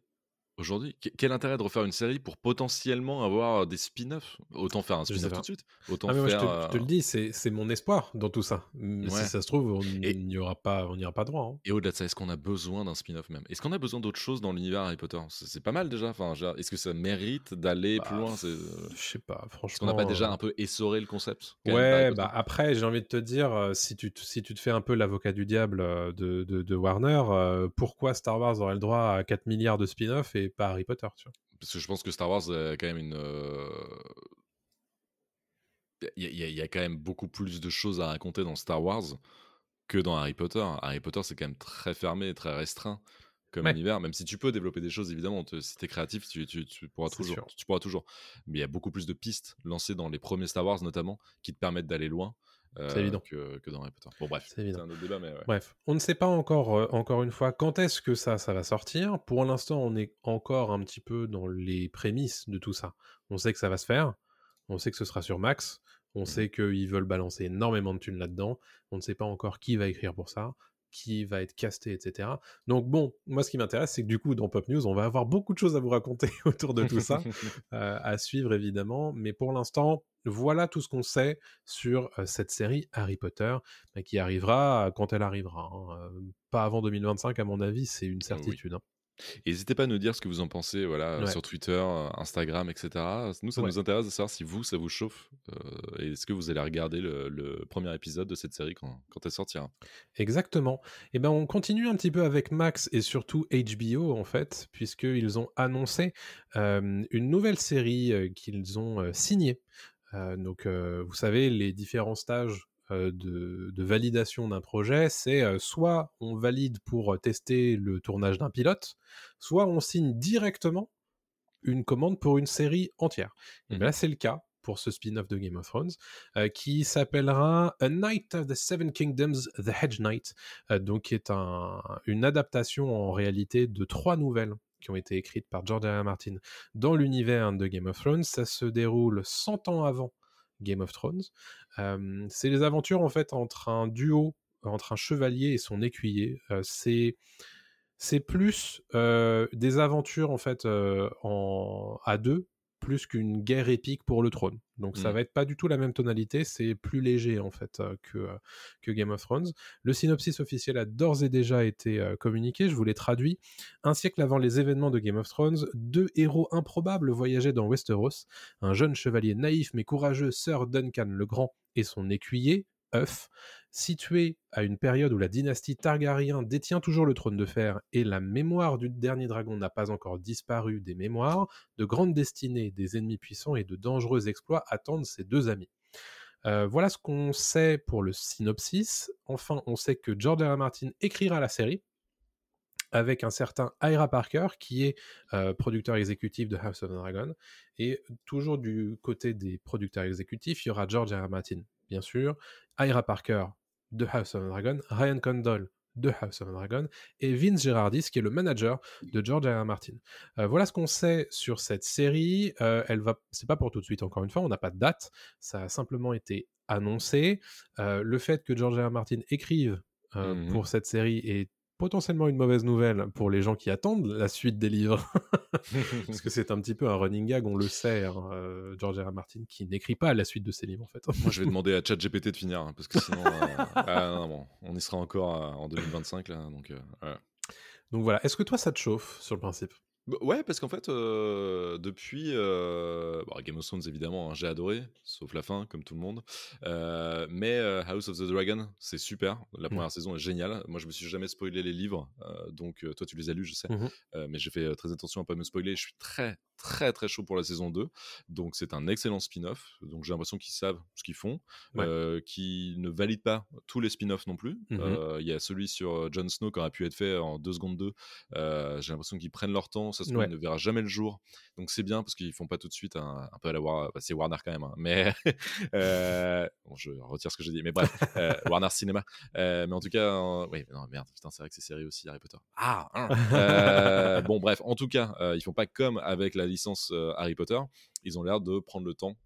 Aujourd'hui, quel intérêt de refaire une série pour potentiellement avoir des spin-offs? Autant faire un spin-off tout de suite. Autant ah, faire, je, te, le dis, c'est mon espoir dans tout ça. Si ça se trouve, on n'y aura pas, on n'ira pas droit. Hein. Et au-delà de ça, est-ce qu'on a besoin d'un spin-off même? Est-ce qu'on a besoin d'autre chose dans l'univers Harry Potter? C'est pas mal déjà. Enfin, est-ce que ça mérite d'aller plus bah, loin Je sais pas, franchement. Est-ce qu'on n'a pas déjà euh un peu essoré le concept Ouais, bah après, j'ai envie de te dire, euh, si tu, si tu te fais un peu l'avocat du diable euh, de, de, Warner, pourquoi Star Wars aurait le droit à 4 milliards de spin-off et pas Harry Potter tu vois parce que je pense que Star Wars a quand même une. Il y, a quand même beaucoup plus de choses à raconter dans Star Wars que dans Harry Potter. Harry Potter, c'est quand même très fermé, très restreint comme univers, même si tu peux développer des choses, évidemment, si tu es créatif, tu, pourras toujours, tu pourras toujours. Mais il y a beaucoup plus de pistes lancées dans les premiers Star Wars, notamment, qui te permettent d'aller loin. C'est euh, évident. Que, dans Harry Potter. Bon, bref, c'est un autre débat, mais Bref, on ne sait pas encore, euh, encore une fois, quand est-ce que ça, ça va sortir. Pour l'instant, on est encore un petit peu dans les prémices de tout ça. On sait que ça va se faire, on sait que ce sera sur Max, on mmh sait qu'ils veulent balancer énormément de thunes là-dedans, on ne sait pas encore qui va écrire pour ça, qui va être casté, etc. Donc bon, moi ce qui m'intéresse, c'est que du coup dans Pop News, on va avoir beaucoup de choses à vous raconter [laughs] autour de tout ça, [laughs] euh, à suivre évidemment. Mais pour l'instant, voilà tout ce qu'on sait sur euh, cette série Harry Potter, bah, qui arrivera quand elle arrivera. Hein. Euh, pas avant 2025 à mon avis, c'est une certitude. Hein. N'hésitez pas à nous dire ce que vous en pensez voilà, sur Twitter, euh, Instagram, etc. Nous, ça nous intéresse de savoir si vous, ça vous chauffe. Euh, et est-ce que vous allez regarder le, premier épisode de cette série quand, quand elle sortira Exactement. Et eh ben, on continue un petit peu avec Max et surtout HBO, en fait, puisqu'ils ont annoncé euh, une nouvelle série qu'ils ont signée. donc, vous savez, les différents stages euh, de, validation d'un projet, c'est euh, soit on valide pour euh, tester le tournage d'un pilote, soit on signe directement une commande pour une série entière. Et bien là, mmh c'est le cas pour ce spin-off de Game of Thrones, qui s'appellera A Night of the Seven Kingdoms, The Hedge Knight, donc qui est une adaptation en réalité de trois nouvelles qui ont été écrites par George R. Martin dans l'univers de Game of Thrones. Ça se déroule 100 ans avant Game of Thrones. c'est les aventures en fait entre un duo, entre un chevalier et son écuyer. c'est c'est plus des aventures en fait en, à deux plus qu'une guerre épique pour le trône. Donc ça mmh. va être pas du tout la même tonalité, c'est plus léger en fait que, que Game of Thrones. Le synopsis officiel a d'ores et déjà été communiqué, je vous l'ai traduit. Un siècle avant les événements de Game of Thrones, deux héros improbables voyageaient dans Westeros. Un jeune chevalier naïf mais courageux, Sir Duncan le Grand, et son écuyer, œuf, situé à une période où la dynastie Targaryen détient toujours le trône de fer et la mémoire du dernier dragon n'a pas encore disparu des mémoires, de grandes destinées, des ennemis puissants et de dangereux exploits attendent ces deux amis. Euh, voilà ce qu'on sait pour le synopsis. Enfin, on sait que George R. Martin écrira la série avec un certain Ira Parker qui est euh, producteur exécutif de House of the Dragon. Et toujours du côté des producteurs exécutifs, il y aura George R. Martin, bien sûr, Ira Parker de House of the Dragon, Ryan Condal de House of the Dragon et Vince Gerardis qui est le manager de George R. R. Martin. Euh, voilà ce qu'on sait sur cette série. Euh, elle va, c'est pas pour tout de suite encore une fois, on n'a pas de date. Ça a simplement été annoncé. Euh, le fait que George R. R. Martin écrive mmh pour cette série est potentiellement une mauvaise nouvelle pour les gens qui attendent la suite des livres. [laughs] Parce que [laughs] c'est un petit peu un running gag, on le sait, hein, euh, George R. Martin, qui n'écrit pas la suite de ses livres en fait. Moi je vais [laughs] demander à ChatGPT de finir, hein, parce que sinon euh, ah, on y sera encore euh, en 2025 là. Donc, donc voilà, est-ce que toi ça te chauffe sur le principe? Ouais, parce qu'en fait, euh, depuis euh, Game of Thrones, évidemment, hein, j'ai adoré, sauf la fin, comme tout le monde. Euh, mais House of the Dragon, c'est super. La mmh. première saison est géniale. Moi, je me suis jamais spoilé les livres, donc toi, tu les as lus, je sais. Mmh mais j'ai fait très attention à pas me spoiler. Je suis très, très, très chaud pour la saison 2. Donc, c'est un excellent spin-off. Donc, j'ai l'impression qu'ils savent ce qu'ils font, qui ne valident pas tous les spin-offs non plus. Mmh il y a celui sur Jon Snow qui aurait pu être fait en 2 secondes 2. j'ai l'impression qu'ils prennent leur temps ça se ne verra jamais le jour. Donc c'est bien parce qu'ils font pas tout de suite un, peu à la Warner. Bah, c'est Warner quand même, hein, mais [laughs] euh, je retire ce que j'ai dit. Mais bref, euh, Warner Cinéma. Euh, mais en tout cas, oui, non, merde, putain, c'est vrai que c'est série aussi Harry Potter. Ah. Hein. bon, bref, en tout cas, ils font pas comme avec la licence Harry Potter. Ils ont l'air de prendre le temps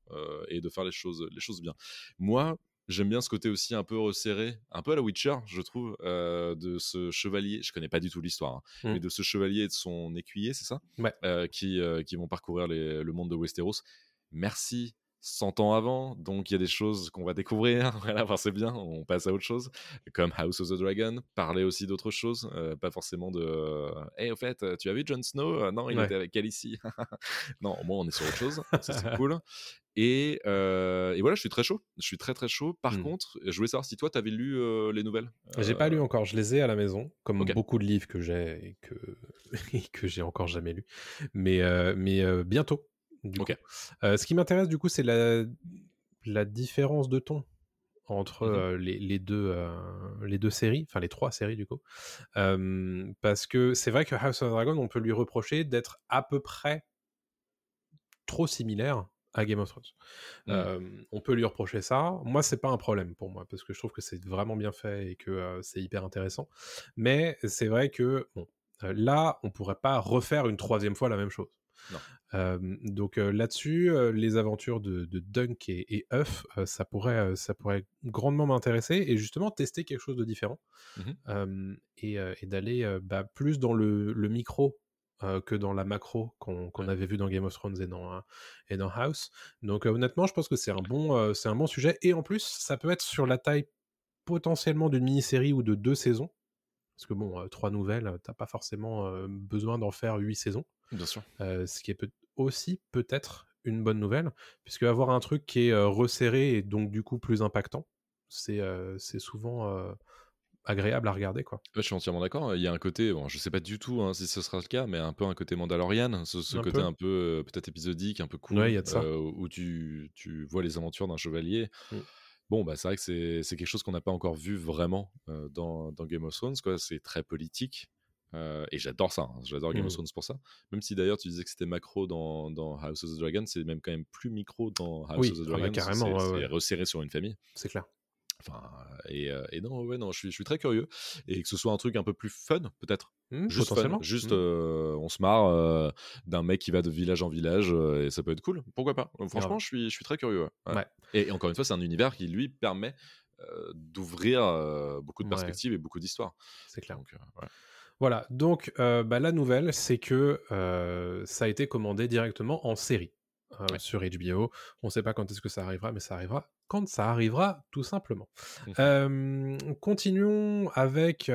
et de faire les choses, les choses bien. Moi, J'aime bien ce côté aussi un peu resserré, un peu à la Witcher, je trouve, euh, de ce chevalier. Je connais pas du tout l'histoire, hein, mais mmh. de ce chevalier et de son écuyer, c'est ça? Euh, qui, euh, qui vont parcourir le monde de Westeros. Merci 100 ans avant, donc il y a des choses qu'on va découvrir. [laughs] voilà, c'est bien, on passe à autre chose, comme House of the Dragon, parler aussi d'autres choses, pas forcément de Hé, hey, au fait, tu as vu Jon Snow Non, il était avec Khaleesi. [laughs] non, au moins on est sur autre chose, [laughs] ça c'est cool. Et, et, voilà, je suis très chaud. Je suis très très chaud. Par mmh. contre, je voulais savoir si toi, tu avais lu les nouvelles. J'ai pas lu encore. Je les ai à la maison, comme beaucoup de livres que j'ai et que, que j'ai encore jamais lu. Mais, mais bientôt. Ce qui m'intéresse du coup, c'est la, la différence de ton entre mmh les, les, deux, les deux séries, enfin les trois séries du coup. parce que c'est vrai que House of Dragon, on peut lui reprocher d'être à peu près trop similaire à Game of Thrones. Mmh. on peut lui reprocher ça. Moi, c'est pas un problème pour moi parce que je trouve que c'est vraiment bien fait et que c'est hyper intéressant. Mais c'est vrai que bon, là, on pourrait pas refaire une troisième fois la même chose. Donc là-dessus, les aventures de, Dunk et, et Huff, ça pourrait, ça pourrait grandement m'intéresser et justement tester quelque chose de différent mmh et, d'aller bah, plus dans le, le micro que dans la macro qu'on avait vu dans Game of Thrones et dans, euh, et dans House. Donc euh, honnêtement, je pense que c'est un, bon, c'est un bon sujet. Et en plus, ça peut être sur la taille potentiellement d'une mini-série ou de deux saisons. Parce que bon, trois nouvelles, t'as pas forcément besoin d'en faire huit saisons. Bien sûr. ce qui est peut aussi peut-être une bonne nouvelle, puisque avoir un truc qui est resserré et donc du coup plus impactant, c'est souvent agréable à regarder quoi. je suis entièrement d'accord. Il y a un côté, bon, je sais pas du tout hein, si ce sera le cas, mais un peu un côté Mandalorian, ce, côté un peu euh, peut-être épisodique, un peu cool, euh, où tu, tu, vois les aventures d'un chevalier. Mm. Bon, bah c'est vrai que c'est quelque chose qu'on n'a pas encore vu vraiment euh, dans, dans, Game of Thrones. C'est très politique. Et j'adore ça, hein. j'adore Game of mm. Thrones pour ça. Même si d'ailleurs tu disais que c'était macro dans, dans, House of the Dragon, c'est même quand même plus micro dans House of the ah Dragon. carrément, c'est resserré sur une famille. C'est clair. Enfin, et, et, non, ouais, non, je suis, je suis très curieux. Et que ce soit un truc un peu plus fun, peut-être. Hmm, Juste fun, potentiellement. juste Hmm. euh, on se marre euh, d'un mec qui va de village en village euh, et ça peut être cool. Pourquoi pas? Euh, Franchement, je suis, je suis très curieux. ouais. Ouais. Ouais. Et, et encore une fois, c'est un univers qui lui permet euh, d'ouvrir euh, beaucoup de Ouais. perspectives et beaucoup d'histoires. C'est clair. Donc, euh. Voilà, donc euh, bah, la nouvelle, c'est que euh, ça a été commandé directement en série euh, Ouais. sur HBO. On ne sait pas quand est-ce que ça arrivera, mais ça arrivera quand ça arrivera, tout simplement. Euh, continuons avec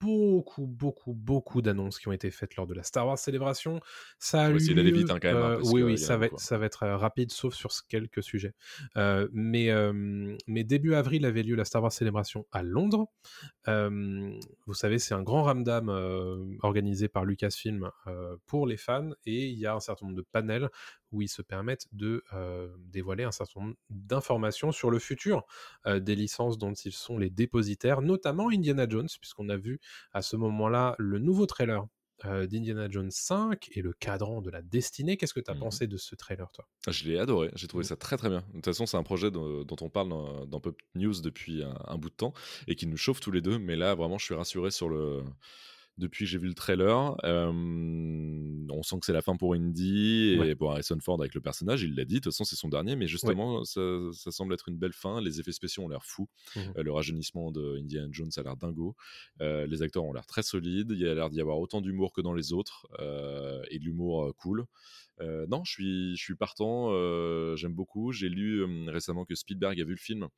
beaucoup, beaucoup, beaucoup d'annonces qui ont été faites lors de la Star Wars Célébration. Ça a eu essayer d'aller vite, hein, quand même, hein, euh, parce oui, que oui, ça va, beaucoup, ça va être euh, rapide, sauf sur quelques sujets. Euh, mais, mais début avril avait lieu la Star Wars Célébration à Londres. Vous savez, c'est un grand ramdam organisé par Lucasfilm pour les fans et il y a un certain nombre de panels où ils se permettent de euh, dévoiler un certain nombre d'informations sur le futur euh, des licences dont ils sont les dépositaires, notamment Indiana Jones, puisqu'on a vu à ce moment-là le nouveau trailer euh, d'Indiana Jones 5 et le cadran de la destinée. Qu'est-ce que tu as Mhm. pensé de ce trailer, toi? Je l'ai adoré, j'ai trouvé Mm. ça très très bien. De toute façon, c'est un projet dont, dont on parle dans, dans Pop News depuis un, un bout de temps et qui nous chauffe tous les deux. Mais là, vraiment, je suis rassuré sur le. Depuis que j'ai vu le trailer, euh, on sent que c'est la fin pour Indy et Ouais. pour Harrison Ford avec le personnage. Il l'a dit, de toute façon, c'est son dernier, mais justement, ça, ça semble être une belle fin. Les effets spéciaux ont l'air fous. Mhm. Euh, le rajeunissement de Indiana Jones a l'air dingo. Euh, les acteurs ont l'air très solides. Il y a l'air d'y avoir autant d'humour que dans les autres et de l'humour cool. Non, je suis, je suis partant. J'aime beaucoup. J'ai lu récemment que Spielberg a vu le film.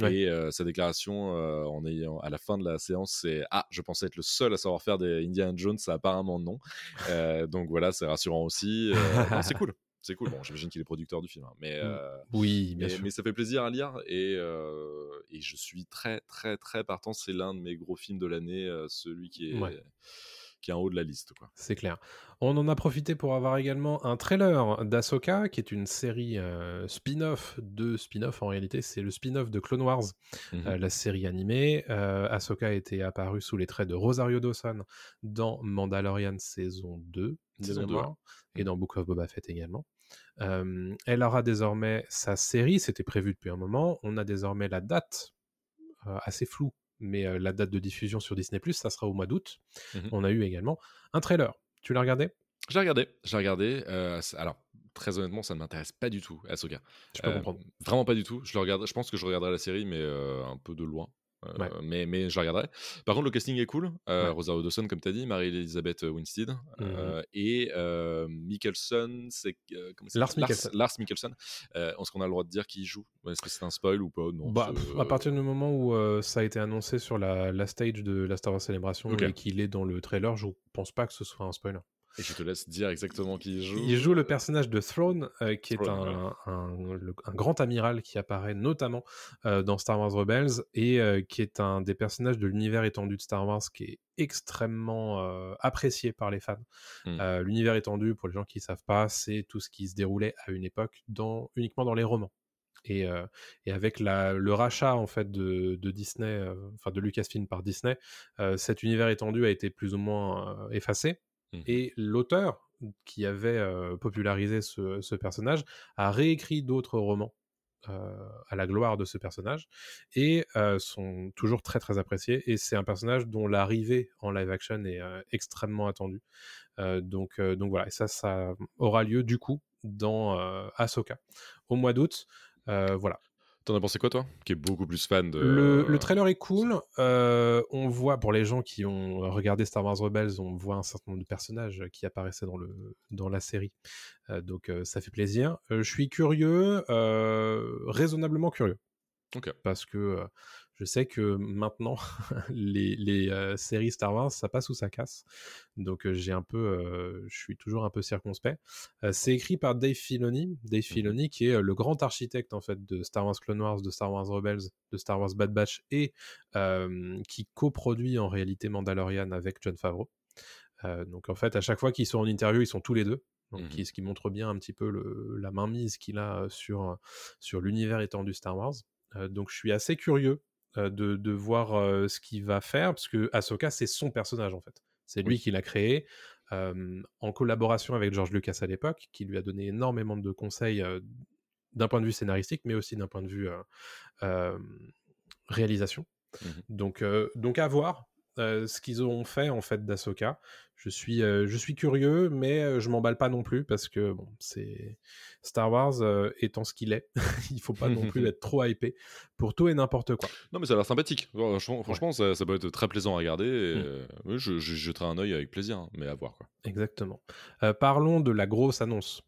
Ouais. Et euh, sa déclaration euh, en ayant, à la fin de la séance, c'est Ah, je pensais être le seul à savoir faire des Indiana Jones, apparemment non. Euh, donc voilà, c'est rassurant aussi. [laughs] Non, c'est cool. C'est cool. Bon, j'imagine qu'il est producteur du film. hein, mais, Mm. euh, Oui, bien mais, sûr. mais ça fait plaisir à lire et, et je suis très très très partant. C'est l'un de mes gros films de l'année, celui qui est, Ouais. Qui est en haut de la liste. Quoi. C'est clair. On en a profité pour avoir également un trailer d'Asoka, qui est une série euh, spin-off de spin-off en réalité. C'est le spin-off de Clone Wars, Mhm. euh, la série animée. Euh, Ahsoka était apparue sous les traits de Rosario Dawson dans Mandalorian saison 2, de Saison 2, mémoire, et dans Book of Boba Fett également. Euh, elle aura désormais sa série, c'était prévu depuis un moment. On a désormais la date assez floue, mais la date de diffusion sur Disney ça sera au mois d'août. Mhm. On a eu également un trailer. Tu l'as regardé? J'ai regardé, j'ai regardé. euh, alors, très honnêtement, ça ne m'intéresse pas du tout, Ahsoka. Je peux Euh, comprendre. Vraiment pas du tout. Je, le regarde, je pense que je regarderai la série, mais euh, un peu de loin. Euh, Ouais. mais, mais je la regarderai. Par contre, le casting est cool. Euh, Ouais. Rosario Dawson, comme tu as dit, Marie-Elisabeth Winstead. Mhm. euh, et euh, Mikkelsen, c'est. euh, Lars Mikkelsen. Lars Mikkelsen. Euh, Est-ce qu'on a le droit de dire qui joue? Est-ce que c'est un spoil ou pas? Non. Bah, à partir du moment où euh, ça a été annoncé sur la, la stage de la Star Wars Celebration Ok. et qu'il est dans le trailer, je pense pas que ce soit un spoiler. Et je te laisse dire exactement qui y joue. Il joue le personnage de Throne, euh, qui est un, un- le- un grand amiral qui apparaît notamment euh, dans Star Wars Rebels et euh, qui est un des personnages de l'univers étendu de Star Wars qui est extrêmement apprécié par les fans. Mm. Euh, l'univers étendu, pour les gens qui ne savent pas, c'est tout ce qui se déroulait à une époque dans, uniquement dans les romans. Et, euh, et avec la, le rachat en fait de, de Disney, euh, enfin de Lucasfilm par Disney, euh, cet univers étendu a été plus ou moins effacé. Mhm. Et l'auteur qui avait euh, popularisé ce, personnage a réécrit d'autres romans euh, à la gloire de ce personnage et euh, sont toujours très très appréciés. Et c'est un personnage dont l'arrivée en live action est extrêmement attendue. Donc, donc voilà, ça, ça aura lieu du coup dans Ahsoka au mois d'août. Voilà. T'en as pensé quoi, toi Qui est beaucoup plus fan de. Le, le trailer est cool. Euh, on voit, pour les gens qui ont regardé Star Wars Rebels, on voit un certain nombre de personnages qui apparaissaient dans, le, dans la série. Euh, donc euh, ça fait plaisir. Je suis curieux, raisonnablement curieux. Ok. Parce que je sais que maintenant, [laughs] les, les euh, séries Star Wars, ça passe ou ça casse. Donc euh, j'ai un peu, euh, je suis toujours un peu circonspect. C'est écrit par Dave Filoni, Dave Filoni qui est le grand architecte en fait de Star Wars Clone Wars, de Star Wars Rebels, de Star Wars Bad Batch et qui coproduit en réalité Mandalorian avec John Favreau. Euh, donc en fait, à chaque fois qu'ils sont en interview, ils sont tous les deux. Donc, qui- ce qui montre bien un petit peu le- la mainmise qu'il a sur, sur l'univers étendu Star Wars. Euh, donc je suis assez curieux de, de voir euh, ce qu'il va faire, parce que Ahsoka, c'est son personnage en fait. C'est lui Oui. qui l'a créé, euh, en collaboration avec George Lucas à l'époque, qui lui a donné énormément de conseils euh, d'un point de vue scénaristique, mais aussi d'un point de vue euh, euh, réalisation. Mhm. Donc, euh, donc à voir. Euh, ce qu'ils ont fait en fait d'Asoka. Je suis, euh, je suis curieux, mais euh, je m'emballe pas non plus parce que bon, c'est Star Wars euh, étant ce qu'il est. [laughs] il faut pas non plus être trop hypé pour tout et n'importe quoi. Non, mais ça a l'air sympathique. Franchement, franchement, ça, ça peut être très plaisant à regarder. et, Mm. je, je jetterai un œil avec plaisir, hein, mais à voir quoi. Exactement. Parlons de la grosse annonce.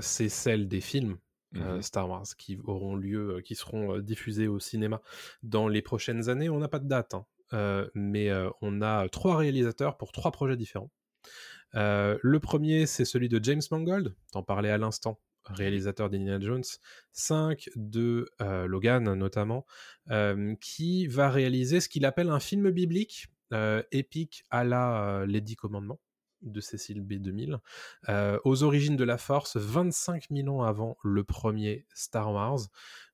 C'est celle des films Mhm. Star Wars qui auront lieu, qui seront diffusés au cinéma dans les prochaines années. On n'a pas de date, hein. Euh, mais euh, on a trois réalisateurs pour trois projets différents. Euh, le premier, c'est celui de James Mangold, t'en parlais à l'instant, réalisateur d'Indiana Jones 5, de Logan notamment, qui va réaliser ce qu'il appelle un film biblique épique à la Les Dix Commandements de Cécile B. 2000, euh, aux origines de la Force, 25 000 ans avant le premier Star Wars.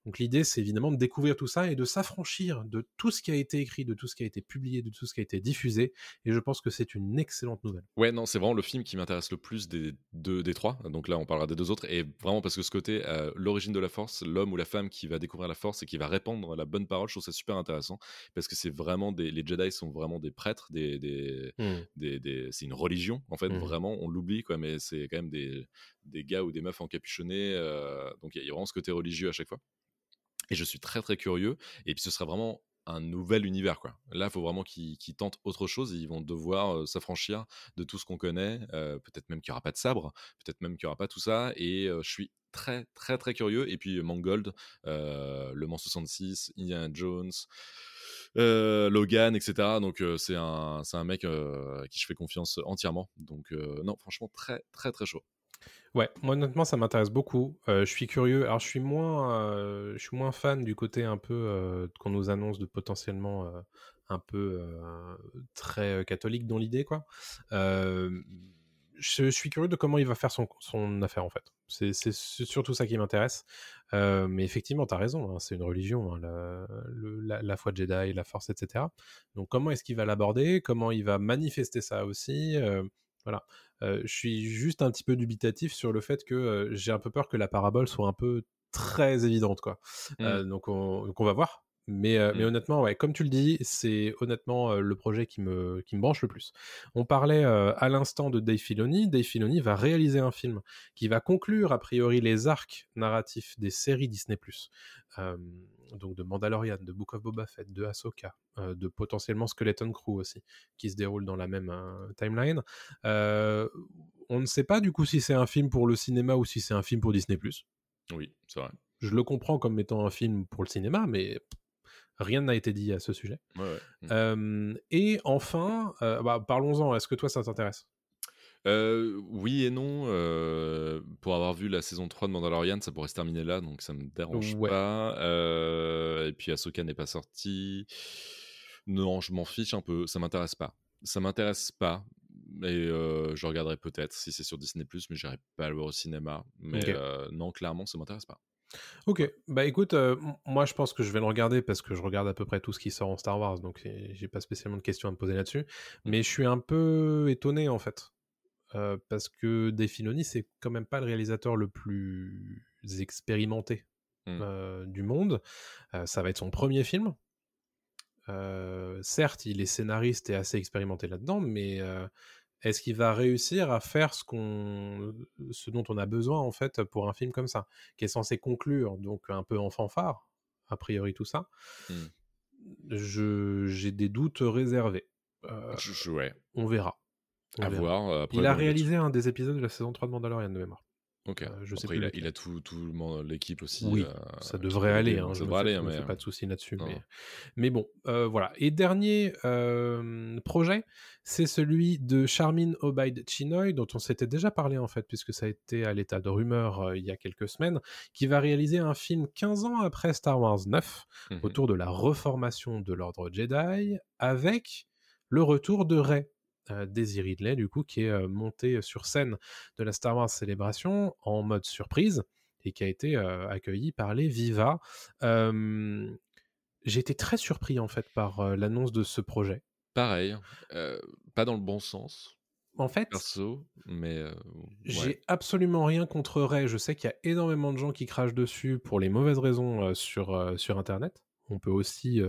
Donc l'idée, c'est évidemment de découvrir tout ça et de s'affranchir de tout ce qui a été écrit, de tout ce qui a été publié, de tout ce qui a été diffusé. Et je pense que c'est une excellente nouvelle. Ouais, non, c'est vraiment le film qui m'intéresse le plus des deux, des trois. Donc là, on parlera des deux autres. Et vraiment parce que ce côté, euh, l'origine de la force, l'homme ou la femme qui va découvrir la force et qui va répandre la bonne parole, je trouve ça super intéressant. Parce que c'est vraiment des. Les Jedi sont vraiment des prêtres, des. des, des, des- c'est une religion, en fait, Mhm. vraiment, on l'oublie, quoi. Mais c'est quand même des, des gars ou des meufs encapuchonnés. euh, donc il y, y a vraiment ce côté religieux à chaque fois. Et je suis très, très curieux. Et puis ce sera vraiment un nouvel univers. Là, il faut vraiment qu'ils tentent autre chose. Ils vont devoir s'affranchir de tout ce qu'on connaît. peut-être même qu'il n'y aura pas de sabre, peut-être même qu'il n'y aura pas tout ça. Et je suis très très très curieux. Et puis Mangold, Le Mans 66, Indiana Jones, Logan, etc. Donc c'est un un mec à qui je fais confiance entièrement. Donc non, franchement très très très chaud. Ouais, moi honnêtement ça m'intéresse beaucoup. Euh, je suis curieux. Alors je suis moins, euh, je suis moins fan du côté un peu euh, qu'on nous annonce de potentiellement un peu très catholique dans l'idée quoi. Je, suis curieux de comment il va faire son, son affaire en fait. C'est surtout ça qui m'intéresse. Mais effectivement, tu as raison, hein, c'est une religion, hein, la, le- la, foi Jedi, la force, etc. Donc comment est-ce qu'il va l'aborder? Comment il va manifester ça aussi? Voilà. Euh, je suis juste un petit peu dubitatif sur le fait que euh, j'ai un peu peur que la parabole soit un peu très évidente, quoi. Euh, donc, on, donc on va voir. Mais, mais Mm. honnêtement, ouais, comme tu le dis, c'est honnêtement le projet qui me, qui me branche le plus. On parlait à l'instant de Dave Filoni. Dave Filoni va réaliser un film qui va conclure a priori les arcs narratifs des séries Disney+. Euh, donc de Mandalorian, de Book of Boba Fett, de Ahsoka, euh, de potentiellement Skeleton Crew aussi, qui se déroule dans la même euh, timeline. Euh, on ne sait pas du coup si c'est un film pour le cinéma ou si c'est un film pour Disney+. Oui, c'est vrai. Je le comprends comme étant un film pour le cinéma, mais rien n'a été dit à ce sujet. Ouais, ouais. Mm. Et enfin, bah, parlons-en, est-ce que toi ça t'intéresse? Euh, oui et non. euh, pour avoir vu la saison 3 de Mandalorian, ça pourrait se terminer là, donc ça me dérange Ouais. pas. Euh, et puis Ahsoka n'est pas sorti. Non, je m'en fiche un peu. Ça m'intéresse pas. Ça m'intéresse pas. Et euh, je regarderai peut-être si c'est sur Disney+, mais j'irai pas le voir au cinéma. Mais Ok. euh, non, clairement, ça m'intéresse pas. Ok, bah écoute, euh, m- moi je pense que je vais le regarder parce que je regarde à peu près tout ce qui sort en Star Wars, donc euh, j'ai pas spécialement de questions à me poser là-dessus. Mais je suis un peu étonné en fait, euh, parce que Dave Filoni c'est quand même pas le réalisateur le plus expérimenté Mm. euh, du monde. Euh, ça va être son premier film. Certes, il est scénariste et assez expérimenté là-dedans, mais est-ce qu'il va réussir à faire ce, qu'on, ce dont on a besoin en fait pour un film comme ça, qui est censé conclure, donc un peu en fanfare, a priori tout ça? Mm. je, J'ai des doutes réservés. Je- je- ouais, on verra. À voir. euh, après, Il a réalisé un des épisodes de la saison 3 de Mandalorian de mémoire. Ok. Euh, je sais Après, il, a, il a tout, tout le monde- l'équipe aussi. Oui, euh, ça devrait aller. hein, ça devrait aller, mais pas de soucis là-dessus. Mais, mais bon, euh, voilà. Et dernier projet, c'est celui de Charmin Obaid Chinoy, dont on s'était déjà parlé en fait, puisque ça a été à l'état de rumeur il y a quelques semaines, qui va réaliser un film 15 ans après Star Wars 9, Mhm. autour de la reformation de l'ordre Jedi, avec le retour de Rey. Euh, Daisy Ridley, du coup, qui est euh, montée sur scène de la Star Wars Célébration en mode surprise et qui a été euh, accueilli par les Viva. J'ai été très surpris en fait par l'annonce de ce projet. Pareil, pas dans le bon sens, En fait, perso, mais euh, j'ai absolument rien contre Ray. Je sais qu'il y a énormément de gens qui crachent dessus pour les mauvaises raisons euh, sur, euh, sur Internet. On peut aussi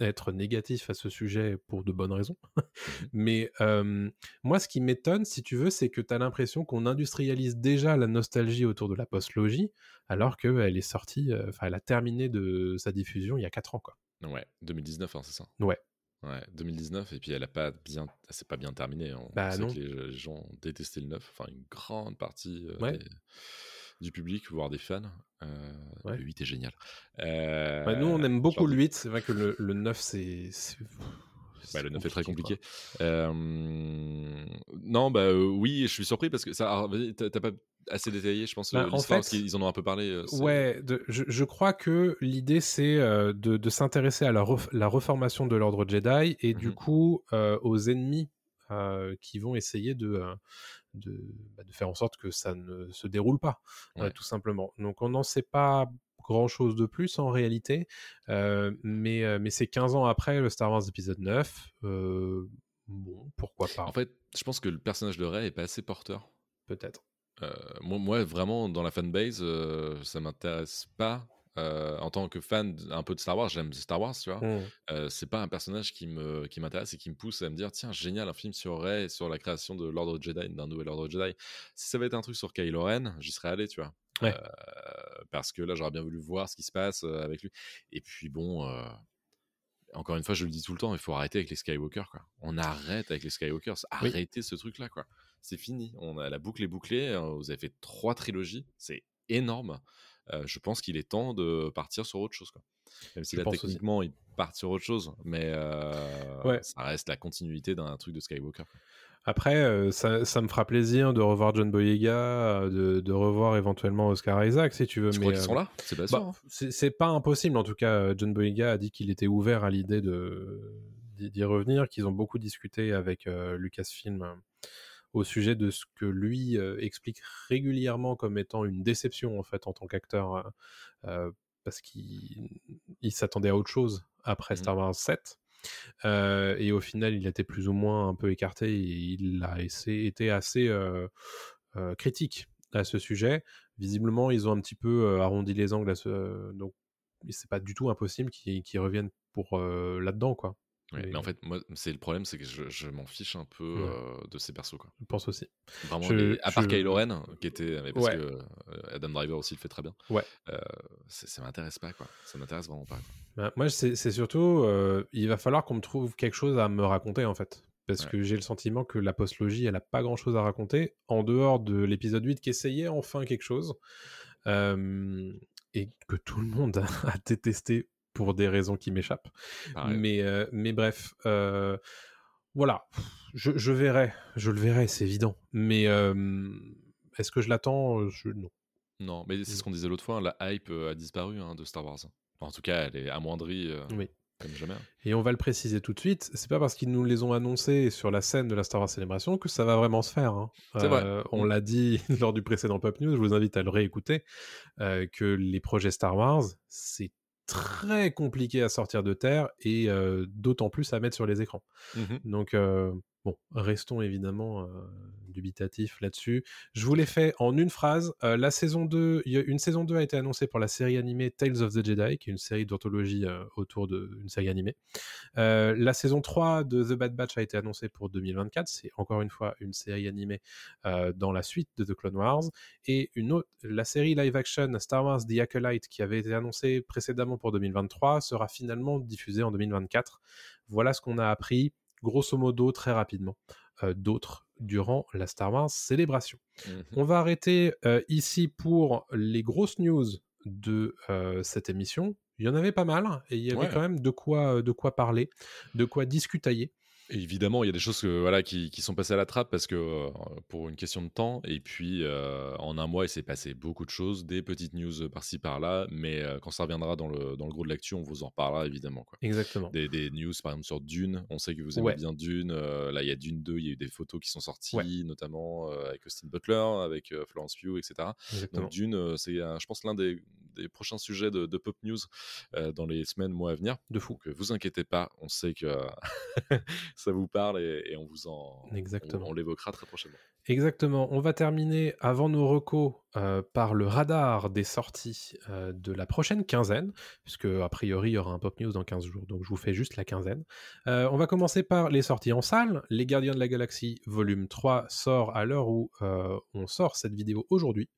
être négatif à ce sujet pour de bonnes raisons. Mmh Mais euh, moi, ce qui m'étonne, si tu veux, c'est que tu as l'impression qu'on industrialise déjà la nostalgie autour de la postlogie, alors qu'elle est sortie, euh, enfin, elle a terminé de sa diffusion il y a 4 ans, quoi. Ouais, 2019, hein, c'est ça? Ouais. Ouais, 2019, et puis elle a pas bien, s'est pas bien terminée. On Bah sait non. que les, gens ont détesté le 9, enfin une grande partie euh, Ouais. des- du public, voire des fans. Euh, Ouais. Le 8 est génial. Bah, nous, on Euh, aime beaucoup le 8, c'est vrai que le, le 9, c'est. c'est- Bah, c'est le 9 est très compliqué. Euh, non, bah oui, je suis surpris parce que ça. T'as pas assez détaillé, je pense, Bah, en fait- qu'ils en ont un peu parlé. Ouais, de- je, je crois que l'idée c'est de, de s'intéresser à la, ref- la reformation de l'ordre Jedi et du Mhm. coup aux ennemis qui vont essayer de, de, bah, de faire en sorte que ça ne se déroule pas, euh, Ouais. tout simplement. Donc on n'en sait pas grand chose de plus en réalité, euh, mais, euh, mais c'est 15 ans après le Star Wars épisode 9. euh, bon, pourquoi pas, En fait, je pense que le personnage de Rey est pas assez porteur. peut-être. Euh, moi, moi, vraiment, dans la fanbase, euh, ça m'intéresse pas. Euh, en tant que fan un peu de Star Wars, j'aime Star Wars, tu vois. Mm. Euh, c'est pas un personnage qui me qui m'intéresse et qui me pousse à me dire tiens génial un film sur Rey et sur la création de l'ordre Jedi d'un nouvel ordre Jedi si ça va être un truc sur Kylo Ren j'y serais allé tu vois Ouais. Euh, parce que là j'aurais bien voulu voir ce qui se passe avec lui et puis bon encore une fois je le dis tout le temps il faut arrêter avec les Skywalker quoi on arrête avec les Skywalkers Oui. arrêtez ce truc là quoi c'est fini on a la boucle est bouclée euh, vous avez fait trois trilogies c'est énorme Euh, je pense qu'il est temps de partir sur autre chose quoi même si Je là pense aussi. techniquement ils partent sur autre chose mais euh, Ouais. ça reste la continuité d'un truc de Skywalker. Après, euh, ça, ça me fera plaisir de revoir John Boyega, de, de revoir éventuellement Oscar Isaac, si tu veux. tu mais, crois qu'ils sont là c'est pas bah, hein. c'est pas impossible, en tout cas. John Boyega a dit qu'il était ouvert à l'idée de d'y revenir, qu'ils ont beaucoup discuté avec Lucasfilm au sujet de ce que lui euh, explique régulièrement comme étant une déception en fait en tant qu'acteur, euh, euh, parce qu'il il s'attendait à autre chose après Mhm. Star Wars 7. Euh, et au final, il était plus ou moins un peu écarté et il a essayé- été assez euh, euh, critique à ce sujet. Visiblement, ils ont un petit peu arrondi les angles à ce. Donc, c'est pas du tout impossible qu'ils reviennent pour là-dedans, quoi. Ouais, mais- mais en fait moi c'est le problème c'est que je, je m'en fiche un peu Ouais. euh, de ces persos quoi Je pense aussi. Vraiment, Je- les- à part je- Kylo Ren, qui était. Mais parce Ouais. que euh, Adam Driver aussi le fait très bien. Ouais. Euh, ça m'intéresse pas, quoi. Ça m'intéresse vraiment pas. Bah, moi, c'est surtout, euh, il va falloir qu'on me trouve quelque chose à me raconter en fait. Parce que j'ai le sentiment que la postlogie, elle a pas grand chose à raconter, en dehors de l'épisode 8 qui essayait enfin quelque chose, et que tout le monde a, [laughs] a détesté pour des raisons qui m'échappent. Mais, euh, mais bref, euh, voilà, je, je verrai, je le verrai, c'est évident. Mais euh, est-ce que je l'attends? Je... Non. Non, mais c'est ce qu'on disait l'autre fois, hein, la hype a disparu hein, de Star Wars. En tout cas, elle est amoindrie Oui. comme jamais. Et on va le préciser tout de suite, c'est pas parce qu'ils nous les ont annoncés sur la scène de la Star Wars Célébration que ça va vraiment se faire. hein. Vrai. On Mm. l'a dit [laughs] lors du précédent Pop News, je vous invite à le réécouter, euh, que les projets Star Wars, c'est très compliqué à sortir de terre et euh, d'autant plus à mettre sur les écrans. Mhm. Donc, euh, bon, restons évidemment dubitatifs là-dessus. Je vous l'ai fait en une phrase. La saison 2, il y a- une saison 2 a été annoncée pour la série animée Tales of the Jedi, qui est une série d'anthologie autour d'une série animée. La saison 3 de The Bad Batch a été annoncée pour 2024. C'est encore une fois une série animée dans la suite de The Clone Wars. Et une autre, la série live action Star Wars The Acolyte, qui avait été annoncée précédemment pour 2023, sera finalement diffusée en 2024. Voilà ce qu'on a appris, grosso modo, très rapidement, d'autres durant la Star Wars célébration. Mhm. On va arrêter ici pour les grosses news de cette émission. Il y en avait pas mal et il y avait Ouais. quand même de quoi, de quoi parler, de quoi discutailler. Et Évidemment, il y a des choses que, voilà, qui, qui sont passées à la trappe parce que euh, pour une question de temps. Et puis, euh, en un mois, il s'est passé beaucoup de choses, des petites news par-ci par-là. Mais euh, quand ça reviendra dans le, dans le gros de l'actu, on vous en reparlera évidemment. Quoi. Exactement. Des, des news, par exemple, sur Dune. On sait que vous aimez Ouais. bien Dune. là, il y a Dune 2, il y a eu des photos qui sont sorties, Ouais. notamment avec Austin Butler, avec Florence Pugh, etc. Exactement. Donc Dune, c'est, je pense, l'un des, des prochains sujets de, de Pop News dans les semaines, mois à venir. De fou. Donc, vous inquiétez pas, on sait que [laughs] ça vous parle et, et on vous en, Exactement. on, on l'évoquera très prochainement. Exactement. On va terminer avant nos recos euh, par le radar des sorties euh, de la prochaine quinzaine, puisque a priori il y aura un Pop News dans 15 jours, donc je vous fais juste la quinzaine. Euh, on va commencer par les sorties en salle. Les Gardiens de la Galaxie volume 3 sort à l'heure où on sort cette vidéo aujourd'hui,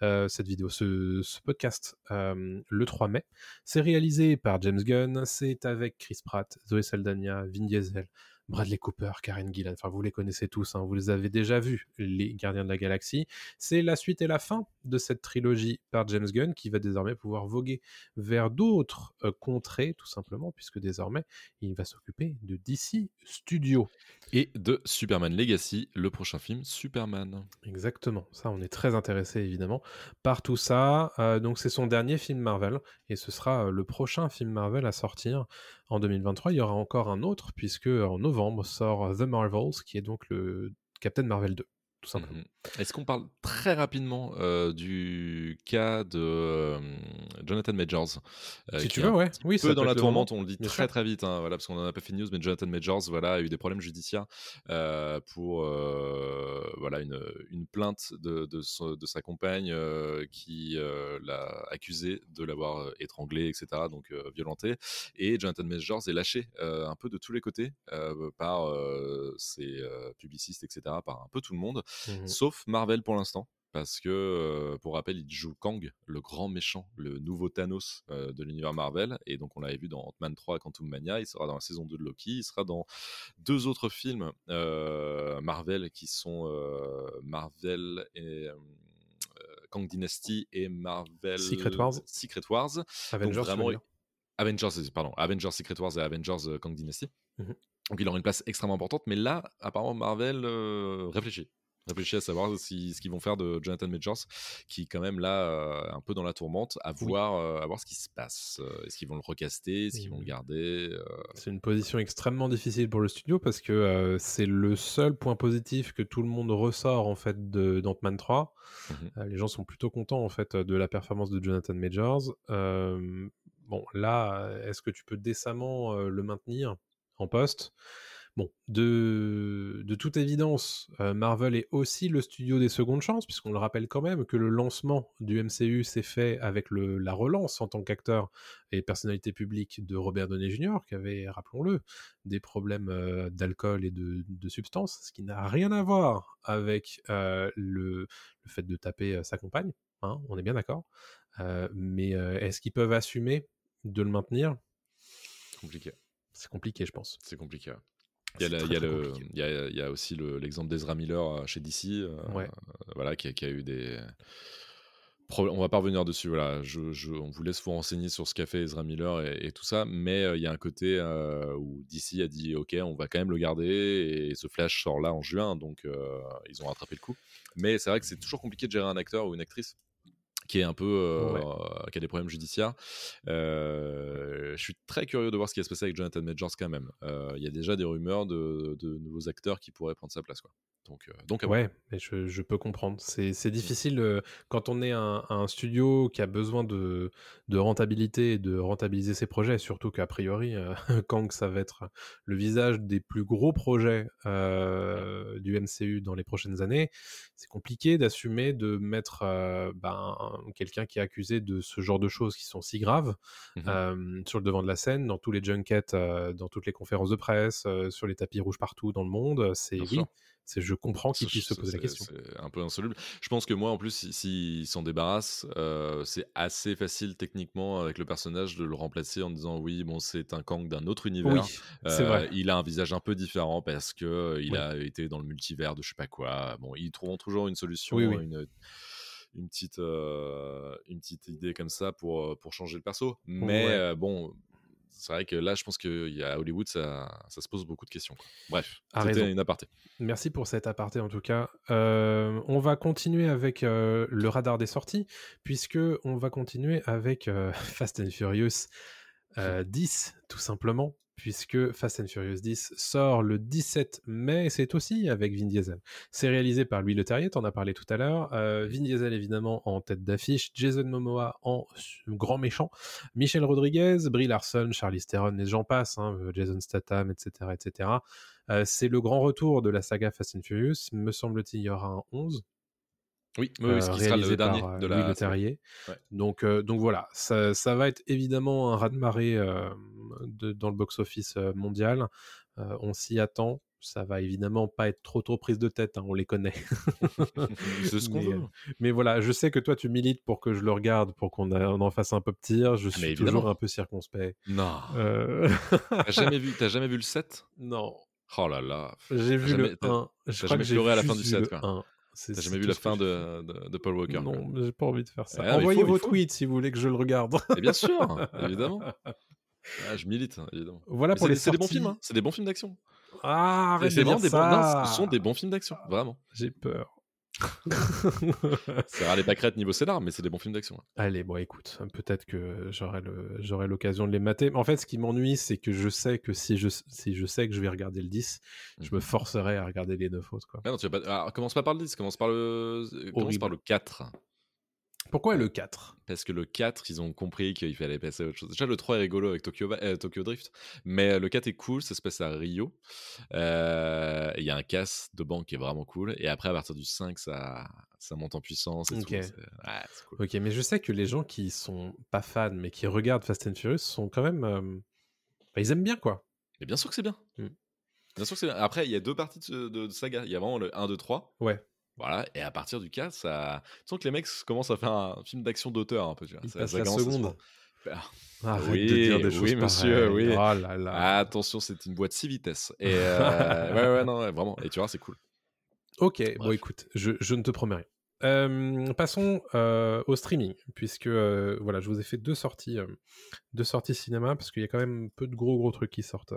cette vidéo, ce, podcast, le 3 mai. C'est réalisé par James Gunn, c'est avec Chris Pratt, Zoe Saldana, Vin Diesel, Bradley Cooper, Karen Gillan, enfin vous les connaissez tous, hein, vous les avez déjà vus, les Gardiens de la Galaxie. C'est la suite et la fin de cette trilogie par James Gunn qui va désormais pouvoir voguer vers d'autres euh, contrées, tout simplement, puisque désormais il va s'occuper de DC Studios. Et de Superman Legacy, le prochain film Superman. Exactement, ça on est très intéressé évidemment par tout ça. Euh, donc c'est son dernier film Marvel et ce sera euh, le prochain film Marvel à sortir en 2023. Il y aura encore un autre puisque en novembre sort The Marvels qui est donc le Captain Marvel 2 tout simplement. Mhm. Est-ce qu'on parle très rapidement euh, du cas de euh, Jonathan Majors euh, Si tu veux, ouais. Oui, peu dans la tourmente, on le dit très très vite, hein, voilà, parce qu'on n'en a pas fait de news, mais Jonathan Majors voilà, a eu des problèmes judiciaires pour voilà, une, une plainte de, de, de, sa compagne qui l'a accusé de l'avoir étranglé, etc., donc violenté. Et Jonathan Majors est lâché un peu de tous les côtés par ses publicistes, etc., par un peu tout le monde. Mmh sauf Marvel pour l'instant. Parce que, pour rappel, il joue Kang, le grand méchant, le nouveau Thanos de l'univers Marvel. Et donc, on l'avait vu dans Ant-Man 3 Quantum Mania. Il sera dans la saison 2 de Loki. Il sera dans deux autres films Marvel qui sont Marvel et. Kang Dynasty et Marvel Secret Wars, Secret Wars. Avengers, vraiment, Avengers, pardon, Avengers Secret Wars et Avengers Kang Dynasty. Mmh donc il aura une place extrêmement importante, mais là, apparemment, Marvel réfléchit réfléchir à savoir si, ce qu'ils vont faire de Jonathan Majors, qui quand même là euh, un peu dans la tourmente, à voir, euh, à voir ce qui se passe. Euh, est-ce qu'ils vont le recaster, est-ce qu'ils vont le garder C'est une position extrêmement difficile pour le studio parce que c'est le seul point positif que tout le monde ressort en fait de d'Ant-Man 3. Mmh les gens sont plutôt contents en fait de la performance de Jonathan Majors. bon là, est-ce que tu peux décemment le maintenir en poste? Bon, de, de toute évidence, euh, Marvel est aussi le studio des secondes chances, puisqu'on le rappelle quand même que le lancement du MCU s'est fait avec le, la relance en tant qu'acteur et personnalité publique de Robert Downey Jr., qui avait, rappelons-le, des problèmes euh, d'alcool et de, de substances, ce qui n'a rien à voir avec euh, le, le, fait de taper sa compagne, hein, on est bien d'accord. mais est-ce qu'ils peuvent assumer de le maintenir? Compliqué. C'est compliqué, je pense. C'est compliqué. Il y, a le, aussi l'exemple d'Ezra Miller euh, chez DC, euh, voilà, qui a, qui, a eu des. On va pas revenir dessus, voilà. Je, je, on vous laisse vous renseigner sur ce qu'a fait Ezra Miller et, tout ça, mais euh, il y a un côté où DC a dit OK, on va quand même le garder et ce Flash sort là en juin, donc ils ont rattrapé le coup. Mais c'est vrai que c'est toujours compliqué de gérer un acteur ou une actrice qui est un peu euh, qui a des problèmes judiciaires. Euh, je suis très curieux de voir ce qui va se passer avec Jonathan Majors quand même. Euh, il y a déjà des rumeurs de, de, nouveaux acteurs qui pourraient prendre sa place quoi. Donc, donc ouais, mais je, je, peux comprendre. C'est difficile quand on est un, un, studio qui a besoin de, de rentabilité et de rentabiliser ses projets, surtout qu'a priori, [laughs] Kang, ça va être le visage des plus gros projets du MCU dans les prochaines années. C'est compliqué d'assumer de mettre ben, quelqu'un qui est accusé de ce genre de choses qui sont si graves mmh sur le devant de la scène, dans tous les junkets, dans toutes les conférences de presse, sur les tapis rouges partout dans le monde. C'est oui, je comprends qu'il puisse se poser la question. C'est un peu insoluble. Je pense que moi, en plus, s'il si, s'en débarrasse, euh, c'est assez facile techniquement avec le personnage de le remplacer en disant oui, bon, c'est un Kang d'un autre univers. Oui, c'est vrai. Euh, il a un visage un peu différent parce que euh, il a été dans le multivers de je sais pas quoi. Bon, ils trouveront toujours une solution, une une petite, une petite idée comme ça pour, pour changer le perso. Mais bon, c'est vrai que là, je pense qu'à Hollywood, ça, ça, se pose beaucoup de questions. Bref, c'était une aparté. Merci pour cet aparté en tout cas. Euh, on va continuer avec euh, le radar des sorties, puisque on va continuer avec euh, [laughs] Fast and Furious 10, tout simplement puisque Fast and Furious 10 sort le 17 mai, c'est aussi avec Vin Diesel. C'est réalisé par Louis Leterrier, on a parlé tout à l'heure. Euh, Vin Diesel évidemment en tête d'affiche, Jason Momoa en grand méchant, Michel Rodriguez, Brie Larson, Charlie Theron, gens passent, hein, Jason Statham, etc. etc. Euh, c'est le grand retour de la saga Fast and Furious, me semble-t-il, il y aura un 11 Oui, oui, oui, euh, ce qui sera le dernier par euh, de Louis la. Le Terrier. Ouais. Donc, euh, donc voilà, ça, ça va être évidemment un raz-de-marée de- dans le box-office mondial. On s'y attend. Ça va évidemment pas être trop trop prise de tête, hein, on les connaît. [laughs] C'est ce qu'on veut. mais voilà, je sais que toi tu milites pour que je le regarde, pour qu'on en fasse un peu petit. Je Ah, suis toujours un peu circonspect. Non. Euh, [laughs] T'as jamais vu, t'as [laughs] jamais vu le 7 non, Oh là là. j'ai vu jamais- le t'as- 1. Je crois jamais que j'ai pleuré à la fin du vu set, le quoi. 1. C'est- T'as jamais vu la fin de, de, de Paul Walker. Non, j'ai pas envie de faire ça. Ah, faut, Envoyez il vos faut. tweets si vous voulez que je le regarde. [laughs] Et bien sûr, [laughs] évidemment. Ah, je milite, évidemment. voilà Mais pour c'est les des- c'est des bons films, hein. c'est des bons films d'action. Ah, arrête de des bons, non, ce sont des bons films d'action, vraiment. J'ai peur. [laughs] C'est rare les pâquerettes niveau scénar, mais c'est des bons films d'action. hein. Allez, bon, écoute, peut-être que j'aurai l'occasion de les mater. Mais en fait, ce qui m'ennuie, c'est que je sais que si je, si je sais que je vais regarder le 10, je me Mhm. forcerai à regarder les 9 autres, quoi. Ah non, tu vas pas... Alors, commence pas par le 10, commence par le, commence Horrible. par le 4. Pourquoi le 4 Parce que le 4, ils ont compris qu'il fallait passer à autre chose. Déjà, le 3 est rigolo avec Tokyo, euh, Tokyo Drift, mais le 4 est cool, ça se passe à Rio. Euh, Il y a un casse de banque qui est vraiment cool. Et après, à partir du 5, ça, ça monte en puissance et Ok. tout. Cool. Mais je sais que les gens qui sont pas fans, mais qui regardent Fast and Furious, sont quand même. euh, bah, ils aiment bien, quoi. Mais bien sûr que c'est bien. Mm. Bien sûr que c'est bien. Après, il y a deux parties de- de saga. Il y a vraiment le 1, 2, 3. Ouais. Voilà, et à partir du 4, ça. Tu sens que les mecs commencent à faire un film d'action d'auteur un peu. Tu vois. Ils Ça- ça la seconde. Ah, Oui, de dire des oui, monsieur, pareilles. oui. Oh là là. Attention, c'est une boîte 6 vitesses. Et [laughs] euh, ouais, ouais, non, ouais, vraiment. Et tu vois, c'est cool. Ok, bon écoute, je, je ne te promets rien. Euh, passons euh, au streaming, puisque euh, voilà, je vous ai fait deux sorties, deux sorties cinéma, parce qu'il y a quand même peu de gros gros trucs qui sortent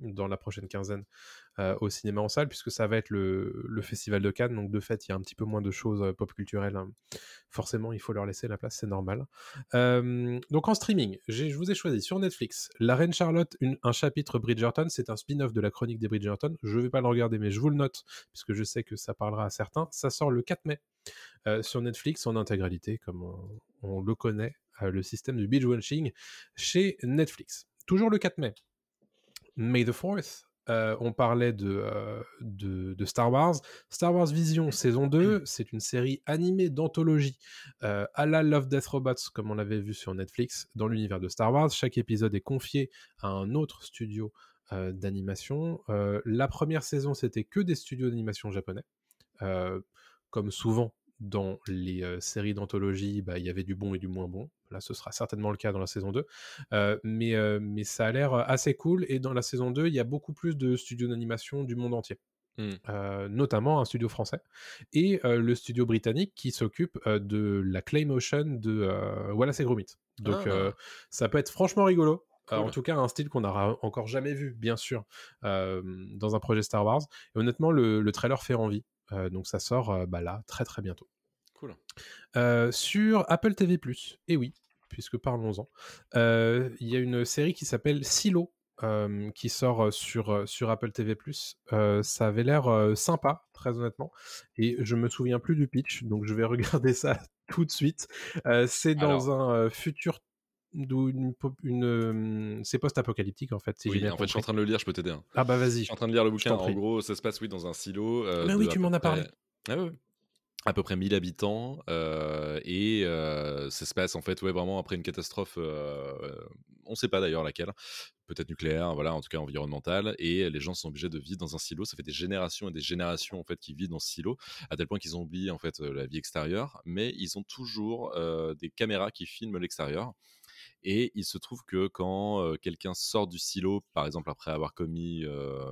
dans la prochaine quinzaine euh, au cinéma en salle, puisque ça va être le, festival de Cannes, donc de fait il y a un petit peu moins de choses euh, pop culturelles. hein. Forcément, il faut leur laisser la place, c'est normal. Euh, donc en streaming, je vous ai choisi sur Netflix La Reine Charlotte, un chapitre Bridgerton, c'est un spin-off de la chronique des Bridgerton. Je vais pas le regarder, mais je vous le note puisque je sais que ça parlera à certains. Ça sort le 4 mai sur Netflix en intégralité, comme on, le connaît, le système du binge-watching chez Netflix. Toujours le 4 mai. May the 4th. Euh, on parlait de, euh, de, de Star Wars. Star Wars Vision saison 2, c'est une série animée d'anthologie euh, à la Love Death Robots, comme on l'avait vu sur Netflix, dans l'univers de Star Wars. Chaque épisode est confié à un autre studio d'animation. La première saison, c'était que des studios d'animation japonais. Comme souvent dans les séries d'anthologie, bah, il y avait du bon et du moins bon. Là, ce sera certainement le cas dans la saison 2. Euh, mais, euh, mais ça a l'air assez cool. Et dans la saison 2, il y a beaucoup plus de studios d'animation du monde entier. Mm. Euh, notamment un studio français et euh, le studio britannique qui s'occupe euh, de la Claymotion de euh, Wallace et Gromit. Donc Ah. euh, ça peut être franchement rigolo. Euh, Cool. en tout cas, un style qu'on n'aura encore jamais vu, bien sûr, euh, dans un projet Star Wars. Et honnêtement, le, le trailer fait envie. Euh, donc ça sort euh, bah, là très très bientôt. Cool. Euh, sur Apple TV+, et oui, puisque parlons-en, euh, il y a une série qui s'appelle Silo, euh, qui sort sur, sur Apple TV+. Euh, ça avait l'air euh, sympa, très honnêtement, et je me souviens plus du pitch, donc je vais [laughs] regarder ça tout de suite. C'est dans un futur d'où une, c'est post-apocalyptique en fait. Si Oui, en fait, je suis en train de le lire, je peux t'aider. hein. Ah bah vas-y. Je suis en train de lire le bouquin. En prie. gros, ça se passe, oui, dans un silo. Mais de oui, à tu m'en as parlé. Ah ouais. À peu près 1000 habitants. euh, et euh, ça se passe, en fait, ouais, vraiment après une catastrophe. euh, on ne sait pas d'ailleurs laquelle. Peut-être nucléaire, voilà, en tout cas environnementale. Et les gens sont obligés de vivre dans un silo. Ça fait des générations et des générations, en fait, qui vivent dans ce silo, à tel point qu'ils ont oublié, en fait, euh, la vie extérieure. Mais ils ont toujours euh, des caméras qui filment l'extérieur. Et il se trouve que quand quelqu'un sort du silo, par exemple après avoir commis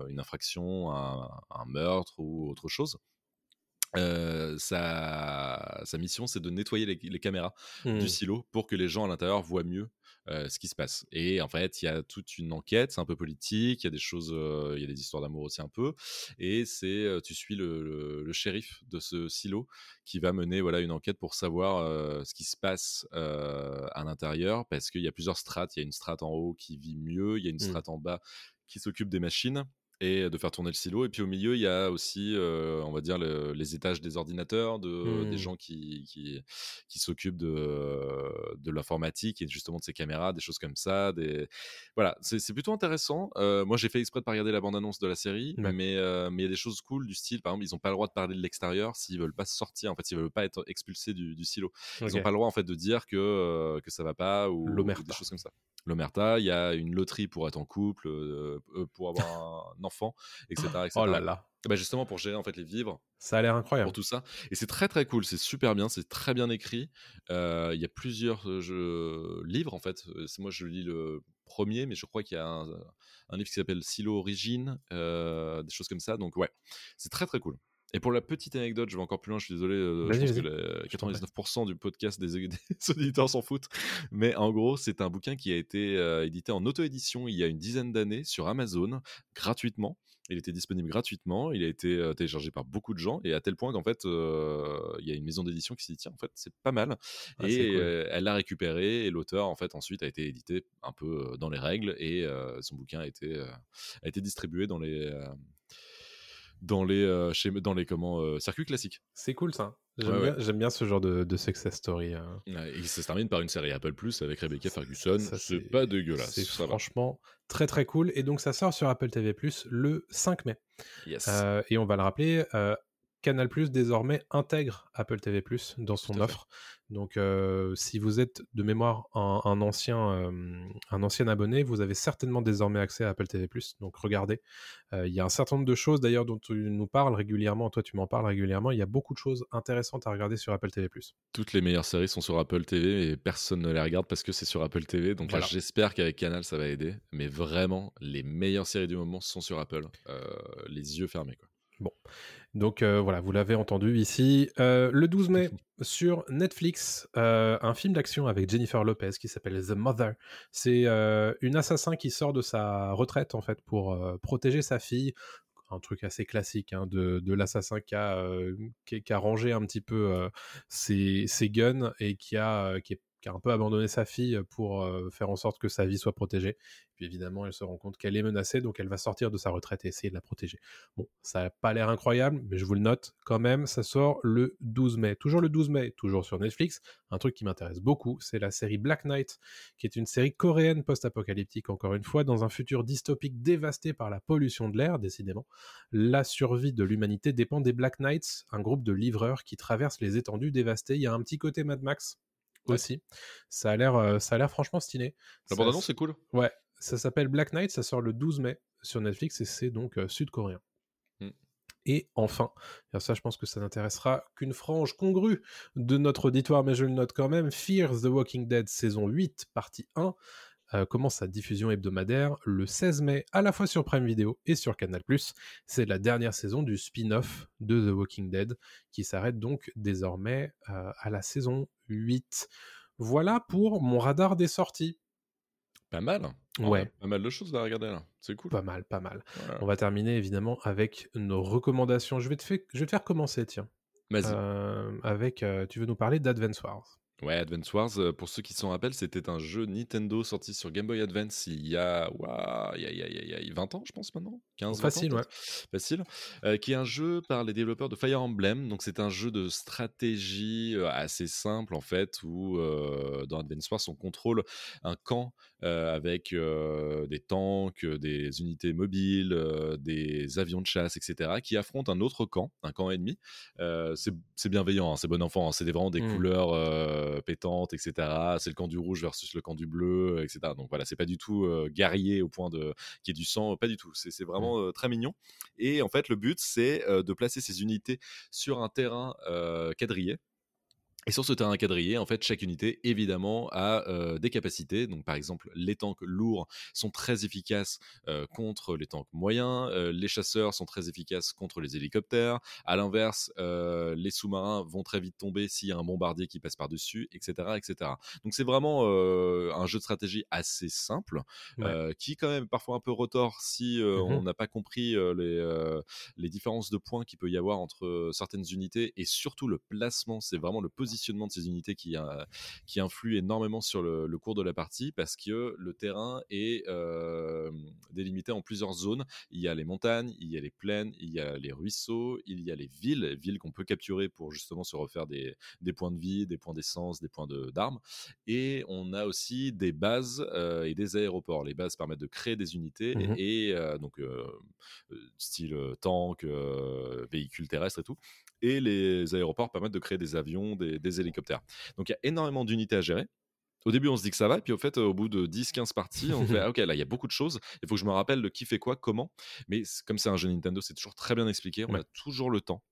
une infraction, un meurtre ou autre chose, euh, sa, sa mission c'est de nettoyer les, les caméras du silo pour que les gens à l'intérieur voient mieux euh, ce qui se passe. Et en fait, il y a toute une enquête, c'est un peu politique, il y a des choses, euh, il y a des histoires d'amour aussi un peu. Et c'est, tu suis le, le- le shérif de ce silo qui va mener voilà une enquête pour savoir ce qui se passe à l'intérieur, parce qu'il y a plusieurs strates. Il y a une strate en haut qui vit mieux, il y a une Mm. strate en bas qui s'occupe des machines et de faire tourner le silo. Et puis au milieu, il y a aussi, euh, on va dire, le- les étages des ordinateurs, de, des gens qui, qui, qui s'occupent de, de l'informatique et justement de ces caméras, des choses comme ça. Des... Voilà, c'est plutôt intéressant. moi, j'ai fait exprès de pas regarder la bande-annonce de la série, mais mais il y a des choses cool du style, par exemple, ils n'ont pas le droit de parler de l'extérieur s'ils veulent pas sortir, en fait, s'ils veulent pas être expulsés du, silo. Ils n'ont pas le droit en fait de dire que que ça va pas ou, ou des choses comme ça l'omerta, il y a une loterie pour être en couple, pour avoir un enfant, etc., Oh là là. Bah justement pour gérer en fait les vivres. Ça a l'air incroyable. Pour tout ça. Et c'est très très cool, c'est super bien, c'est très bien écrit. Euh, il y a plusieurs jeux, livres en fait. Moi je lis le premier, mais je crois qu'il y a un, un livre qui s'appelle Silo Origine, des choses comme ça. Donc ouais, c'est très très cool. Et pour la petite anecdote, je vais encore plus loin, je suis désolé, euh, je pense que 99% du podcast [laughs] des, auditeurs s'en foutent. Mais en gros, c'est un bouquin qui a été euh, édité en auto-édition il y a une dizaine d'années sur Amazon, gratuitement. Il était disponible gratuitement, il a été euh, téléchargé par beaucoup de gens, et à tel point qu'en fait, il y a une maison d'édition qui s'est dit, tiens, en fait, c'est pas mal. Ah, et elle l'a récupéré, et l'auteur, en fait, ensuite a été édité un peu dans les règles, et son bouquin a été, a été distribué dans les dans les, euh, dans les comment, euh, circuits classiques. C'est cool ça. J'aime bien, ce genre de, success story. Hein. et ça se termine par une série Apple Plus avec Rebecca Ferguson. C'est pas dégueulasse. C'est franchement très très cool. Et donc ça sort sur Apple TV Plus le 5 mai. Euh, et on va le rappeler, Canal Plus désormais intègre Apple TV Plus dans son offre. Donc, euh, si vous êtes de mémoire un, ancien, euh, un ancien abonné, vous avez certainement désormais accès à Apple TV Plus. Donc, regardez. Euh, il y a un certain nombre de choses d'ailleurs dont tu nous parles régulièrement. Toi, tu m'en parles régulièrement. Il y a beaucoup de choses intéressantes à regarder sur Apple TV Plus. Toutes les meilleures séries sont sur Apple TV et personne ne les regarde parce que c'est sur Apple TV. Donc, j'espère qu'avec Canal, ça va aider. Mais vraiment, les meilleures séries du moment sont sur Apple. les yeux fermés, quoi. Bon, donc euh, voilà, vous l'avez entendu ici. Euh, le 12 mai, sur Netflix, euh, un film d'action avec Jennifer Lopez qui s'appelle The Mother. C'est une assassin qui sort de sa retraite en fait pour protéger sa fille. Un truc assez classique hein, de, l'assassin qui a, qui, a, rangé un petit peu ses, ses, guns et qui, a, qui est qui a un peu abandonné sa fille pour faire en sorte que sa vie soit protégée. Puis évidemment, elle se rend compte qu'elle est menacée, donc elle va sortir de sa retraite et essayer de la protéger. Bon, ça n'a pas l'air incroyable, mais je vous le note quand même, ça sort le 12 mai. Toujours le 12 mai, toujours sur Netflix. Un truc qui m'intéresse beaucoup, c'est la série Black Knight, qui est une série coréenne post-apocalyptique, encore une fois, dans un futur dystopique dévasté par la pollution de l'air, décidément. La survie de l'humanité dépend des Black Knights, un groupe de livreurs qui traversent les étendues dévastées. Il y a un petit côté Mad Max aussi. Ça a l'air, ça a l'air franchement stylé. La bande c'est cool. Ouais, ça s'appelle Black Knight, ça sort le 12 mai sur Netflix et c'est donc sud-coréen. Mmh. Et enfin, ça je pense que ça n'intéressera qu'une frange congrue de notre auditoire, mais je le note quand même, Fear the Walking Dead saison 8, partie 1, commence sa diffusion hebdomadaire le 16 mai, à la fois sur Prime Video et sur Canal+. C'est la dernière saison du spin-off de The Walking Dead, qui s'arrête donc désormais à la saison 8. Voilà pour mon radar des sorties. Pas mal. Ouais. Pas mal de choses à regarder là. C'est cool. Pas mal, pas mal. On va terminer évidemment avec nos recommandations. Je vais te, je vais te faire commencer, tiens. Vas-y. avec, tu veux nous parler d'Advance Wars? Ouais, Advance Wars, euh, pour ceux qui s'en rappellent, c'était un jeu Nintendo sorti sur Game Boy Advance il y a, il y a, il y a, 20 ans, je pense maintenant 15 Facile, ouais. Facile. Euh, qui est un jeu par les développeurs de Fire Emblem. Donc, c'est un jeu de stratégie euh, assez simple, en fait, où dans Advance Wars, on contrôle un camp avec des tanks, des unités mobiles, des avions de chasse, etc., qui affrontent un autre camp, un camp ennemi. c'est bienveillant, hein, c'est bon enfant, hein, c'est vraiment des mmh. couleurs euh, pétante, etc. C'est le camp du rouge versus le camp du bleu, etc. Donc voilà, c'est pas du tout euh, guerrier au point de qui est du sang, pas du tout. C'est vraiment mmh. euh, très mignon. Et en fait, le but, c'est de placer ces unités sur un terrain quadrillé et sur ce terrain quadrillé, en fait, chaque unité, évidemment, a euh, des capacités. Donc, par exemple, les tanks lourds sont très efficaces euh, contre les tanks moyens. Euh, les chasseurs sont très efficaces contre les hélicoptères. À l'inverse, les sous-marins vont très vite tomber s'il y a un bombardier qui passe par-dessus, etc., etc. Donc, c'est vraiment un jeu de stratégie assez simple, qui quand même parfois un peu retort si mmh on n'a pas compris les, les différences de points qu'il peut y avoir entre certaines unités et surtout le placement. C'est vraiment le positionnement positionnement de ces unités qui, euh, qui influe énormément sur le, le, cours de la partie parce que le terrain est euh, délimité en plusieurs zones. Il y a les montagnes, il y a les plaines, il y a les ruisseaux, il y a les villes, villes qu'on peut capturer pour justement se refaire des, des points de vie, des points d'essence, des points d'armes. Et on a aussi des bases euh, et des aéroports. Les bases permettent de créer des unités mmh et, et donc style tank, véhicules terrestres et tout et les aéroports permettent de créer des avions, des, hélicoptères. Donc il y a énormément d'unités à gérer. Au début, on se dit que ça va, puis au fait, au bout de 10-15 parties, on fait [laughs] ah, ok, là, il y a beaucoup de choses. Il faut que je me rappelle de qui fait quoi, comment. Mais comme c'est un jeu Nintendo, c'est toujours très bien expliqué. On a toujours le temps.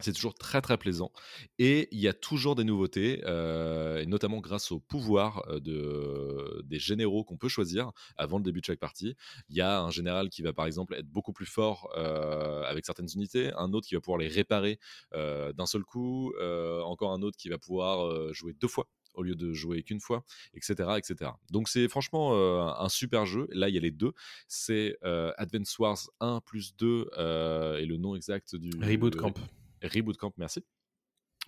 C'est toujours très très plaisant et il y a toujours des nouveautés, euh, et notamment grâce au pouvoir euh, de, des généraux qu'on peut choisir avant le début de chaque partie. Il y a un général qui va par exemple être beaucoup plus fort euh, avec certaines unités, un autre qui va pouvoir les réparer d'un seul coup, encore un autre qui va pouvoir jouer deux fois au lieu de jouer qu'une fois, etc.. Donc c'est franchement un super jeu. Là, il y a les deux. C'est Advance Wars 1 plus 2 et le nom exact du... Reboot Camp. Reboot Camp, merci.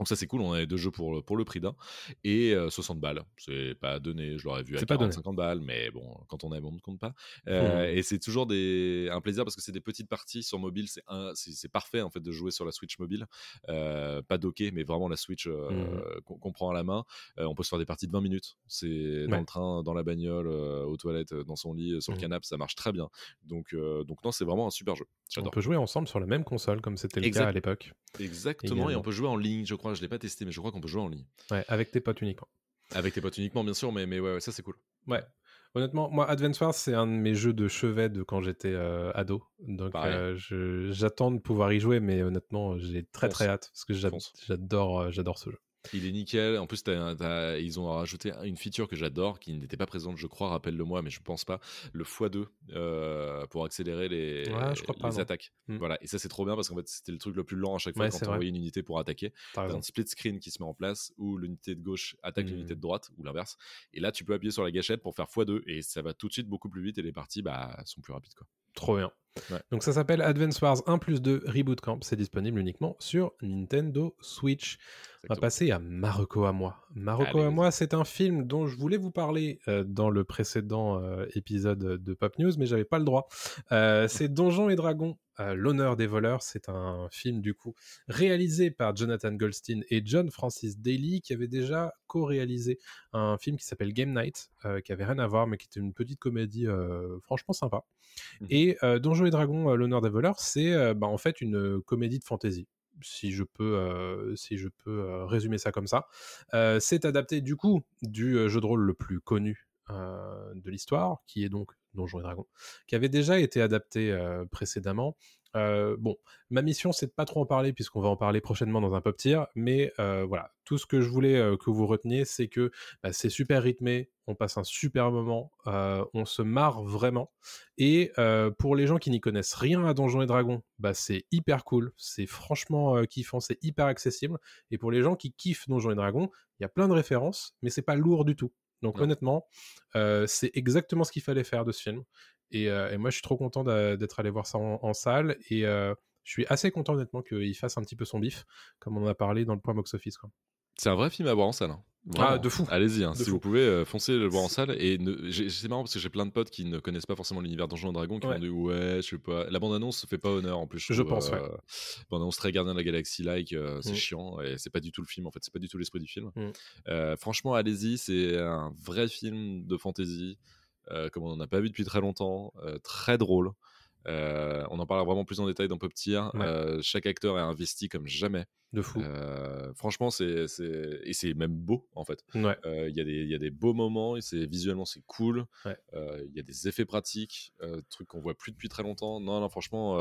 Donc ça c'est cool, on a les deux jeux pour, pour le prix d'un. Et 60 euh, balles, c'est pas donné, je l'aurais vu à 40, 50 balles, mais bon, quand on aime, on ne compte pas. [laughs] Euh, mmh. Et c'est toujours des, un plaisir parce que c'est des petites parties sur mobile, c'est, c'est, parfait en fait de jouer sur la Switch mobile. Euh, pas docké, mais vraiment la Switch mmh. qu'on, prend à la main. on peut se faire des parties de 20 minutes. C'est dans le train, dans la bagnole, aux toilettes, dans son lit, sur le mmh. canapé, ça marche très bien. Donc, donc non, c'est vraiment un super jeu. On peut jouer ensemble sur la même console comme c'était le cas à l'époque. Exactement, et on peut jouer en ligne, je crois je l'ai pas testé, mais je crois qu'on peut jouer en ligne. Ouais, avec tes potes uniquement. Avec tes potes uniquement, bien sûr, mais, mais ouais, ça c'est cool. Ouais. Honnêtement, moi, Advance Wars, c'est un de mes jeux de chevet de quand j'étais euh, ado. Donc, euh, j'attends de pouvoir y jouer, mais honnêtement, j'ai très très hâte parce que j'adore, euh, j'adore ce jeu. Il est nickel. En plus, ils ont rajouté une feature que j'adore, qui n'était pas présente, je crois, rappelle-le moi, mais je pense pas. Le x2 euh, pour accélérer les, attaques. Mmh. Voilà. Et ça, c'est trop bien parce qu'en fait, c'était le truc le plus lent à chaque fois quand tu une unité pour attaquer. T'as un split screen qui se met en place où l'unité de gauche attaque l'unité de droite ou l'inverse. Et là, tu peux appuyer sur la gâchette pour faire x2 et ça va tout de suite beaucoup plus vite et les parties bah, sont plus rapides. Quoi. Trop bien. Donc ça s'appelle Advance Wars 1 plus 2 Reboot Camp. C'est disponible uniquement sur Nintendo Switch. On va passer à Marocco à moi. Marocco à moi, c'est un film dont je voulais vous parler euh, dans le précédent euh, épisode de Pop News, mais j'avais pas le droit. Euh, c'est Donjons et Dragons L'honneur des voleurs, c'est un film du coup réalisé par Jonathan Goldstein et John Francis Daly qui avait déjà co-réalisé un film qui s'appelle Game Night, qui avait rien à voir mais qui était une petite comédie franchement sympa. Mmh et Donjons et Dragons L'honneur des voleurs, c'est bah, en fait une comédie de fantasy si je peux, si je peux résumer ça comme ça. c'est adapté du coup du jeu de rôle le plus connu de l'histoire, qui est donc Donjons et Dragons, qui avait déjà été adapté précédemment. bon, ma mission c'est de pas trop en parler puisqu'on va en parler prochainement dans un pop tier, mais voilà, tout ce que je voulais que vous reteniez, c'est que bah, c'est super rythmé, on passe un super moment, on se marre vraiment, et pour les gens qui n'y connaissent rien à Donjons et Dragons, bah, c'est hyper cool, c'est franchement kiffant, c'est hyper accessible, et pour les gens qui kiffent Donjons et Dragons, il y a plein de références, mais c'est pas lourd du tout. Donc honnêtement, c'est exactement ce qu'il fallait faire de ce film. Et, moi, je suis trop content d'être allé voir ça en, salle. Et je suis assez content honnêtement qu'il fasse un petit peu son bif, comme on en a parlé dans le point box office. C'est un vrai film à voir en salle. Hein. Ah, de fou. Allez-y, hein, si vous pouvez, euh, foncez le voir en salle. Et c'est marrant parce que j'ai plein de potes qui ne connaissent pas forcément l'univers Donjons et Dragons qui m'ont dit ouais, je sais pas. La bande-annonce fait pas honneur en plus. Je, pense, euh, Bande-annonce très gardien de la galaxie like, euh, c'est mm. chiant et c'est pas du tout le film en fait, c'est pas du tout l'esprit du film. Mm. Franchement, allez-y, c'est un vrai film de fantasy, comme on en a pas vu depuis très longtemps, très drôle. on en parlera vraiment plus en détail dans Pop Tier. chaque acteur est investi comme jamais. De fou. Euh, franchement, c'est, et c'est même beau en fait. Il euh, y, y, a des beaux moments, et c'est visuellement c'est cool. Il euh, y a des effets pratiques, trucs qu'on voit plus depuis très longtemps. Non, non, franchement,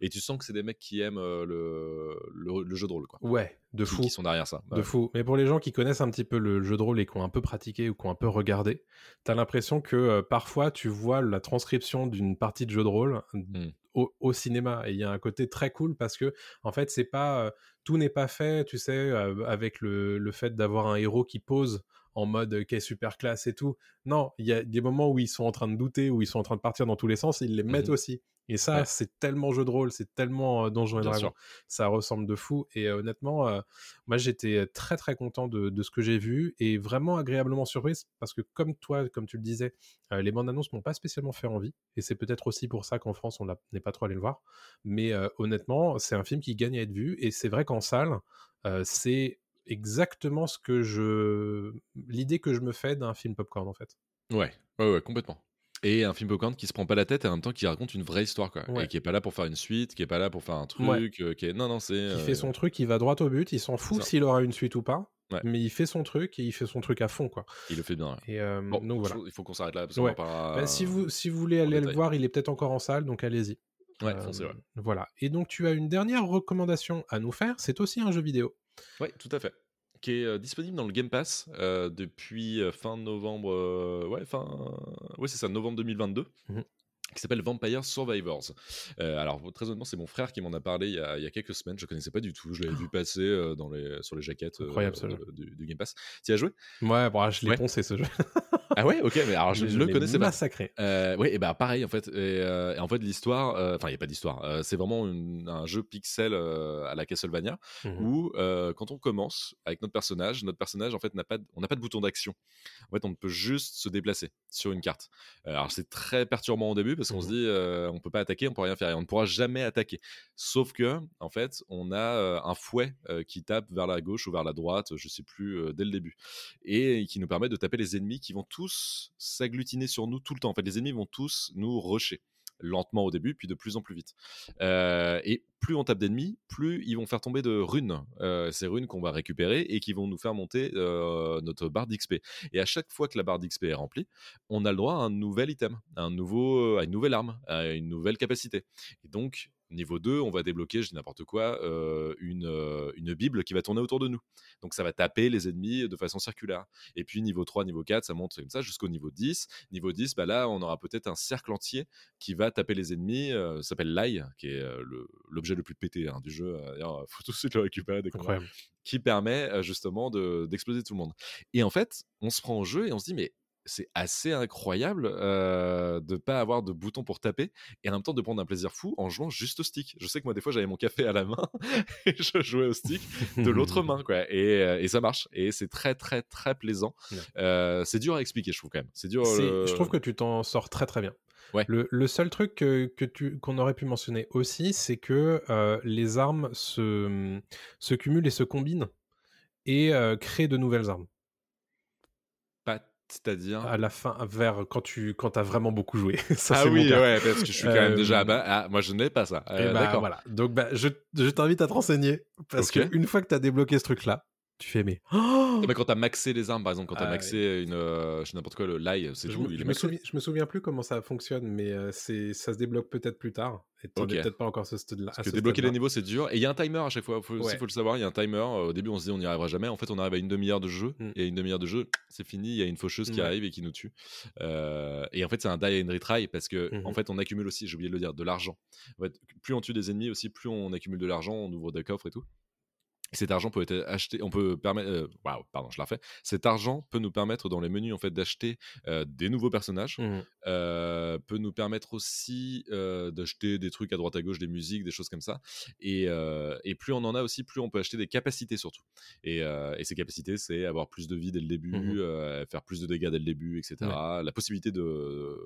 et tu sens que c'est des mecs qui aiment le, le, jeu de rôle, quoi. Ouais, de fou. Qui sont derrière ça. De fou. Mais pour les gens qui connaissent un petit peu le jeu de rôle et qui ont un peu pratiqué ou qui ont un peu regardé, t'as l'impression que parfois tu vois la transcription d'une partie de jeu de rôle mmh. Au, cinéma. Et il y a un côté très cool parce que en fait, c'est pas tout n'est pas fait, tu sais, avec le, fait d'avoir un héros qui pose en mode euh, qu'est super classe et tout. Non, il y a des moments où ils sont en train de douter, où ils sont en train de partir dans tous les sens, ils les mettent Mhm. aussi. Et ça, Ouais. c'est tellement jeu de rôle, c'est tellement euh, Donjons et Dragons. Ça ressemble de fou. Et euh, honnêtement, euh, moi, j'étais très très content de, de ce que j'ai vu et vraiment agréablement surprise parce que, comme toi, comme tu le disais, les bandes annonces m'ont pas spécialement fait envie. Et c'est peut-être aussi pour ça qu'en France, on n'est pas trop allé le voir. Mais honnêtement, c'est un film qui gagne à être vu. Et c'est vrai qu'en salle, c'est exactement ce que je. l'idée que je me fais d'un film popcorn en fait. Ouais, ouais, ouais, complètement. Et un film popcorn qui se prend pas la tête et en même temps qui raconte une vraie histoire, quoi. Ouais. Et qui est pas là pour faire une suite, qui est pas là pour faire un truc, Ouais. euh, qui est... Non, non, c'est... Qui euh, fait son truc, il va droit au but, il s'en fout s'il aura une suite ou pas. Ouais. Mais il fait son truc et il fait son truc à fond quoi. Il le fait bien, ouais. Et euh, Bon, donc voilà. il faut qu'on s'arrête là, parce qu'on pas... Bah, si, vous, si vous voulez aller le voir, il est peut-être encore en salle, donc allez-y. Ouais, Euh, foncez, ouais. Voilà. Et donc, tu as une dernière recommandation à nous faire. C'est aussi un jeu vidéo. Ouais, tout à fait. Qui est euh, disponible dans le Game Pass euh, depuis euh, fin novembre. ouais, fin. Ouais, c'est ça, novembre 2022. Mhm. Qui s'appelle Vampire Survivors. Euh, alors, très honnêtement, c'est mon frère qui m'en a parlé il y a, il y a quelques semaines. Je connaissais pas du tout. Je l'avais vu passer euh, dans les, sur les jaquettes euh, du, du Game Pass. Tu y as joué? Ouais, bon, je l'ai Ouais. poncé ce jeu. Ah ouais, ok, mais alors [laughs] je ne le connaissais pas. massacré. Ouais, et bah pareil en fait. Et, et en fait l'histoire, enfin il y a pas d'histoire. c'est vraiment une- un jeu pixel à la Castlevania Mhm. où quand on commence avec notre personnage, notre personnage en fait n'a pas, on n'a pas de bouton d'action. En fait, on ne peut juste se déplacer sur une carte. Alors c'est très perturbant au début parce qu'on se Mhm. dit euh, on peut pas attaquer, on peut rien faire et on ne pourra jamais attaquer. Sauf que en fait, on a euh, un fouet euh, qui tape vers la gauche ou vers la droite, je sais plus dès le début, et qui nous permet de taper les ennemis qui vont tous s'agglutiner sur nous tout le temps. En fait, les ennemis vont tous nous rusher lentement au début, puis de plus en plus vite. Euh, et plus on tape d'ennemis, plus ils vont faire tomber de runes. Euh, ces runes qu'on va récupérer et qui vont nous faire monter euh, notre barre d'XP. Et à chaque fois que la barre d'XP est remplie, on a le droit à un nouvel item, à, à une nouvelle arme, à une nouvelle capacité. Et donc, niveau 2, on va débloquer, je dis n'importe quoi, euh, une, euh, une Bible qui va tourner autour de nous. Donc ça va taper les ennemis de façon circulaire. Et puis niveau 3, niveau 4, ça monte comme ça jusqu'au niveau 10. Niveau 10, bah là, on aura peut-être un cercle entier qui va taper les ennemis. euh, ça s'appelle l'AI, qui est le- l'objet le plus pété hein, du jeu. Il faut tout de suite le récupérer dès qui permet justement de- d'exploser tout le monde. Et en fait, on se prend au jeu et on se dit, mais c'est assez incroyable euh, de pas avoir de bouton pour taper et en même temps de prendre un plaisir fou en jouant juste au stick. Je sais que moi des fois j'avais mon café à la main [laughs] et je jouais au stick de l'autre main quoi et, et ça marche et c'est très très très plaisant. Ouais. Euh, c'est dur à expliquer je trouve quand même. C'est dur. Je trouve que tu t'en sors très très bien. Ouais. Le, le seul truc que, que tu- qu'on aurait pu mentionner aussi, c'est que euh, les armes se, se cumulent et se combinent et créent de nouvelles armes. C'est-à-dire. À la fin, vers quand tu quand as vraiment beaucoup joué. [laughs] Ça, ah oui ouais parce que je suis quand même Euh, déjà à bas. Ah, moi je n'ai pas ça. Euh, bah, D'accord. voilà. Donc bah, je, je t'invite à te renseigner parce Ok. qu'une fois que tu as débloqué ce truc-là, tu fais mais. Oh Mais quand t'as maxé les armes, par exemple, quand t'as Ah, maxé une, euh, je sais n'importe quoi, le lie, c'est je, tout. me- il je souviens, je me souviens plus comment ça fonctionne, mais euh, c'est ça se débloque peut-être plus tard. Et t'en Ok. es peut-être pas encore à ce stade-là. Parce que débloquer les niveaux, c'est dur. Et il y a un timer à chaque fois. Ouais. faut le savoir. Il y a un timer. Euh, Au début, on se dit on n'y arrivera jamais. En fait, on arrive à une demi-heure de jeu. Mm. Et une demi-heure de jeu, c'est fini. Il y a une faucheuse qui Ouais. arrive et qui nous tue. Euh, et en fait, c'est un die and retry parce que en fait, on accumule aussi. J'ai oublié de le dire, de l'argent. En fait, plus on tue des ennemis aussi, plus on accumule de l'argent. On ouvre des coffres et tout. Et cet argent peut être acheté, on peut permettre, waouh, pardon, je la refais. Cet argent peut nous permettre dans les menus en fait d'acheter euh, des nouveaux personnages, euh, peut nous permettre aussi euh, d'acheter des trucs à droite à gauche, des musiques, des choses comme ça. Et, et plus on en a aussi, plus on peut acheter des capacités surtout. Et, et ces capacités, c'est avoir plus de vie dès le début, Mhm. euh, faire plus de dégâts dès le début, etc. La possibilité de,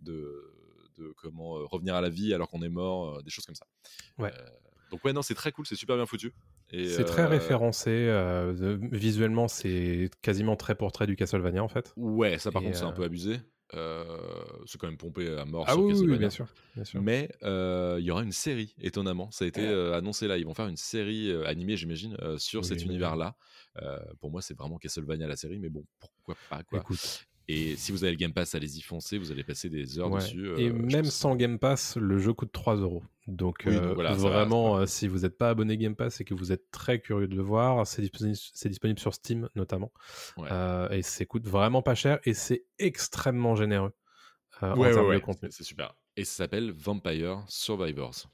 de, de comment revenir à la vie alors qu'on est mort, des choses comme ça. Ouais. Donc ouais, non, c'est très cool, c'est super bien foutu. C'est très euh, référencé. euh, visuellement, c'est quasiment trait pour trait du Castlevania en fait. Ouais, ça par Et, contre, c'est un euh, peu abusé. C'est quand même pompé à mort Ah sur oui, oui, bien sûr. Bien sûr. Mais il y aura une série, étonnamment. Ça a été annoncé là. Ils vont faire une série animée, j'imagine, sur Oui, cet univers-là. Pour moi, c'est vraiment Castlevania la série, mais bon, pourquoi pas quoi. Écoute. Et si vous avez le Game Pass, allez-y foncer. Vous allez passer des heures Ouais. dessus. euh, Et je même sans Game Pass, le jeu coûte 3 euros. Donc, Oui, euh, donc voilà, ça va, vraiment, euh, si vous n'êtes pas abonné Game Pass et que vous êtes très curieux de le voir, c'est disponible, sur Steam notamment. Ouais. Euh, et ça coûte vraiment pas cher et c'est extrêmement généreux euh, en termes de contenu. c'est super. Et ça s'appelle Vampire Survivors.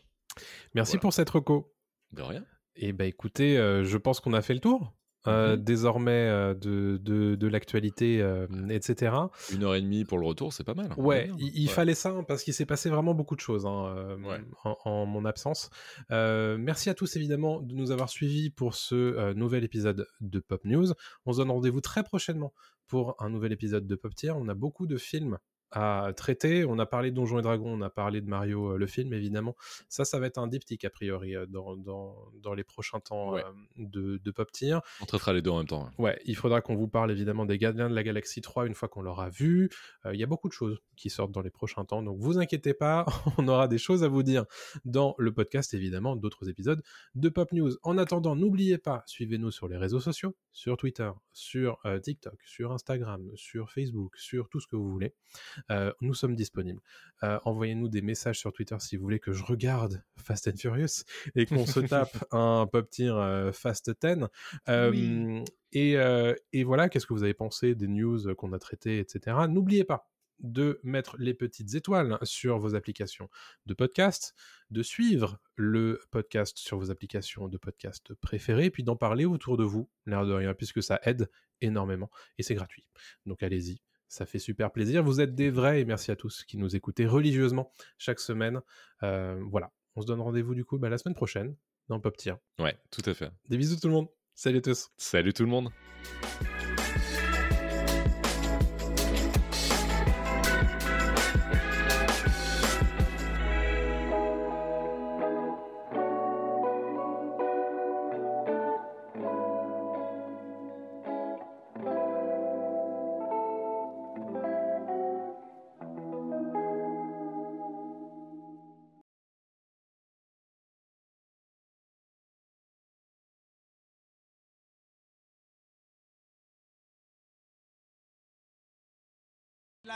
Merci Voilà. pour cette reco. De rien. Et bah écoutez, euh, je pense qu'on a fait le tour. Euh, Mhm. désormais euh, de, de, de l'actualité, euh, etc. Une heure et demie pour le retour, c'est pas mal. Ouais, bien. il, Ouais. fallait ça hein, parce qu'il s'est passé vraiment beaucoup de choses hein, euh, Ouais. en, en mon absence. Euh, merci à tous évidemment de nous avoir suivis pour ce euh, nouvel épisode de Pop News. On se donne rendez-vous très prochainement pour un nouvel épisode de Pop Tier. On a beaucoup de films à traiter. On a parlé de Donjons et Dragons, on a parlé de Mario, euh, le film évidemment. Ça, ça va être un diptyque a priori euh, dans, dans, dans les prochains temps Ouais. euh, de, de Pop Tier. On traitera les deux en même temps. hein. Ouais, il faudra qu'on vous parle évidemment des Gardiens de la Galaxie 3 une fois qu'on l'aura vu. Il y a beaucoup de choses qui sortent dans les prochains temps, donc vous inquiétez pas, [laughs] on aura des choses à vous dire dans le podcast évidemment, d'autres épisodes de Pop News. En attendant, n'oubliez pas, suivez-nous sur les réseaux sociaux, sur Twitter, sur TikTok, sur Instagram, sur Facebook, sur tout ce que vous voulez. Euh, nous sommes disponibles. Euh, Envoyez-nous des messages sur Twitter si vous voulez que je regarde Fast and Furious et qu'on se [laughs] tape un pop tier euh, Fast 10. Euh, Oui. et, et voilà, qu'est-ce que vous avez pensé des news qu'on a traitées, etc. N'oubliez pas de mettre les petites étoiles sur vos applications de podcast, de suivre le podcast sur vos applications de podcast préférées, puis d'en parler autour de vous, l'air de rien, puisque ça aide énormément et c'est gratuit. Donc allez-y, ça fait super plaisir. Vous êtes des vrais et merci à tous qui nous écoutez religieusement chaque semaine. Euh, voilà, on se donne rendez-vous du coup bah, la semaine prochaine dans Pop Tier. Ouais, tout à fait. Des bisous tout le monde. Salut à tous. Salut tout le monde.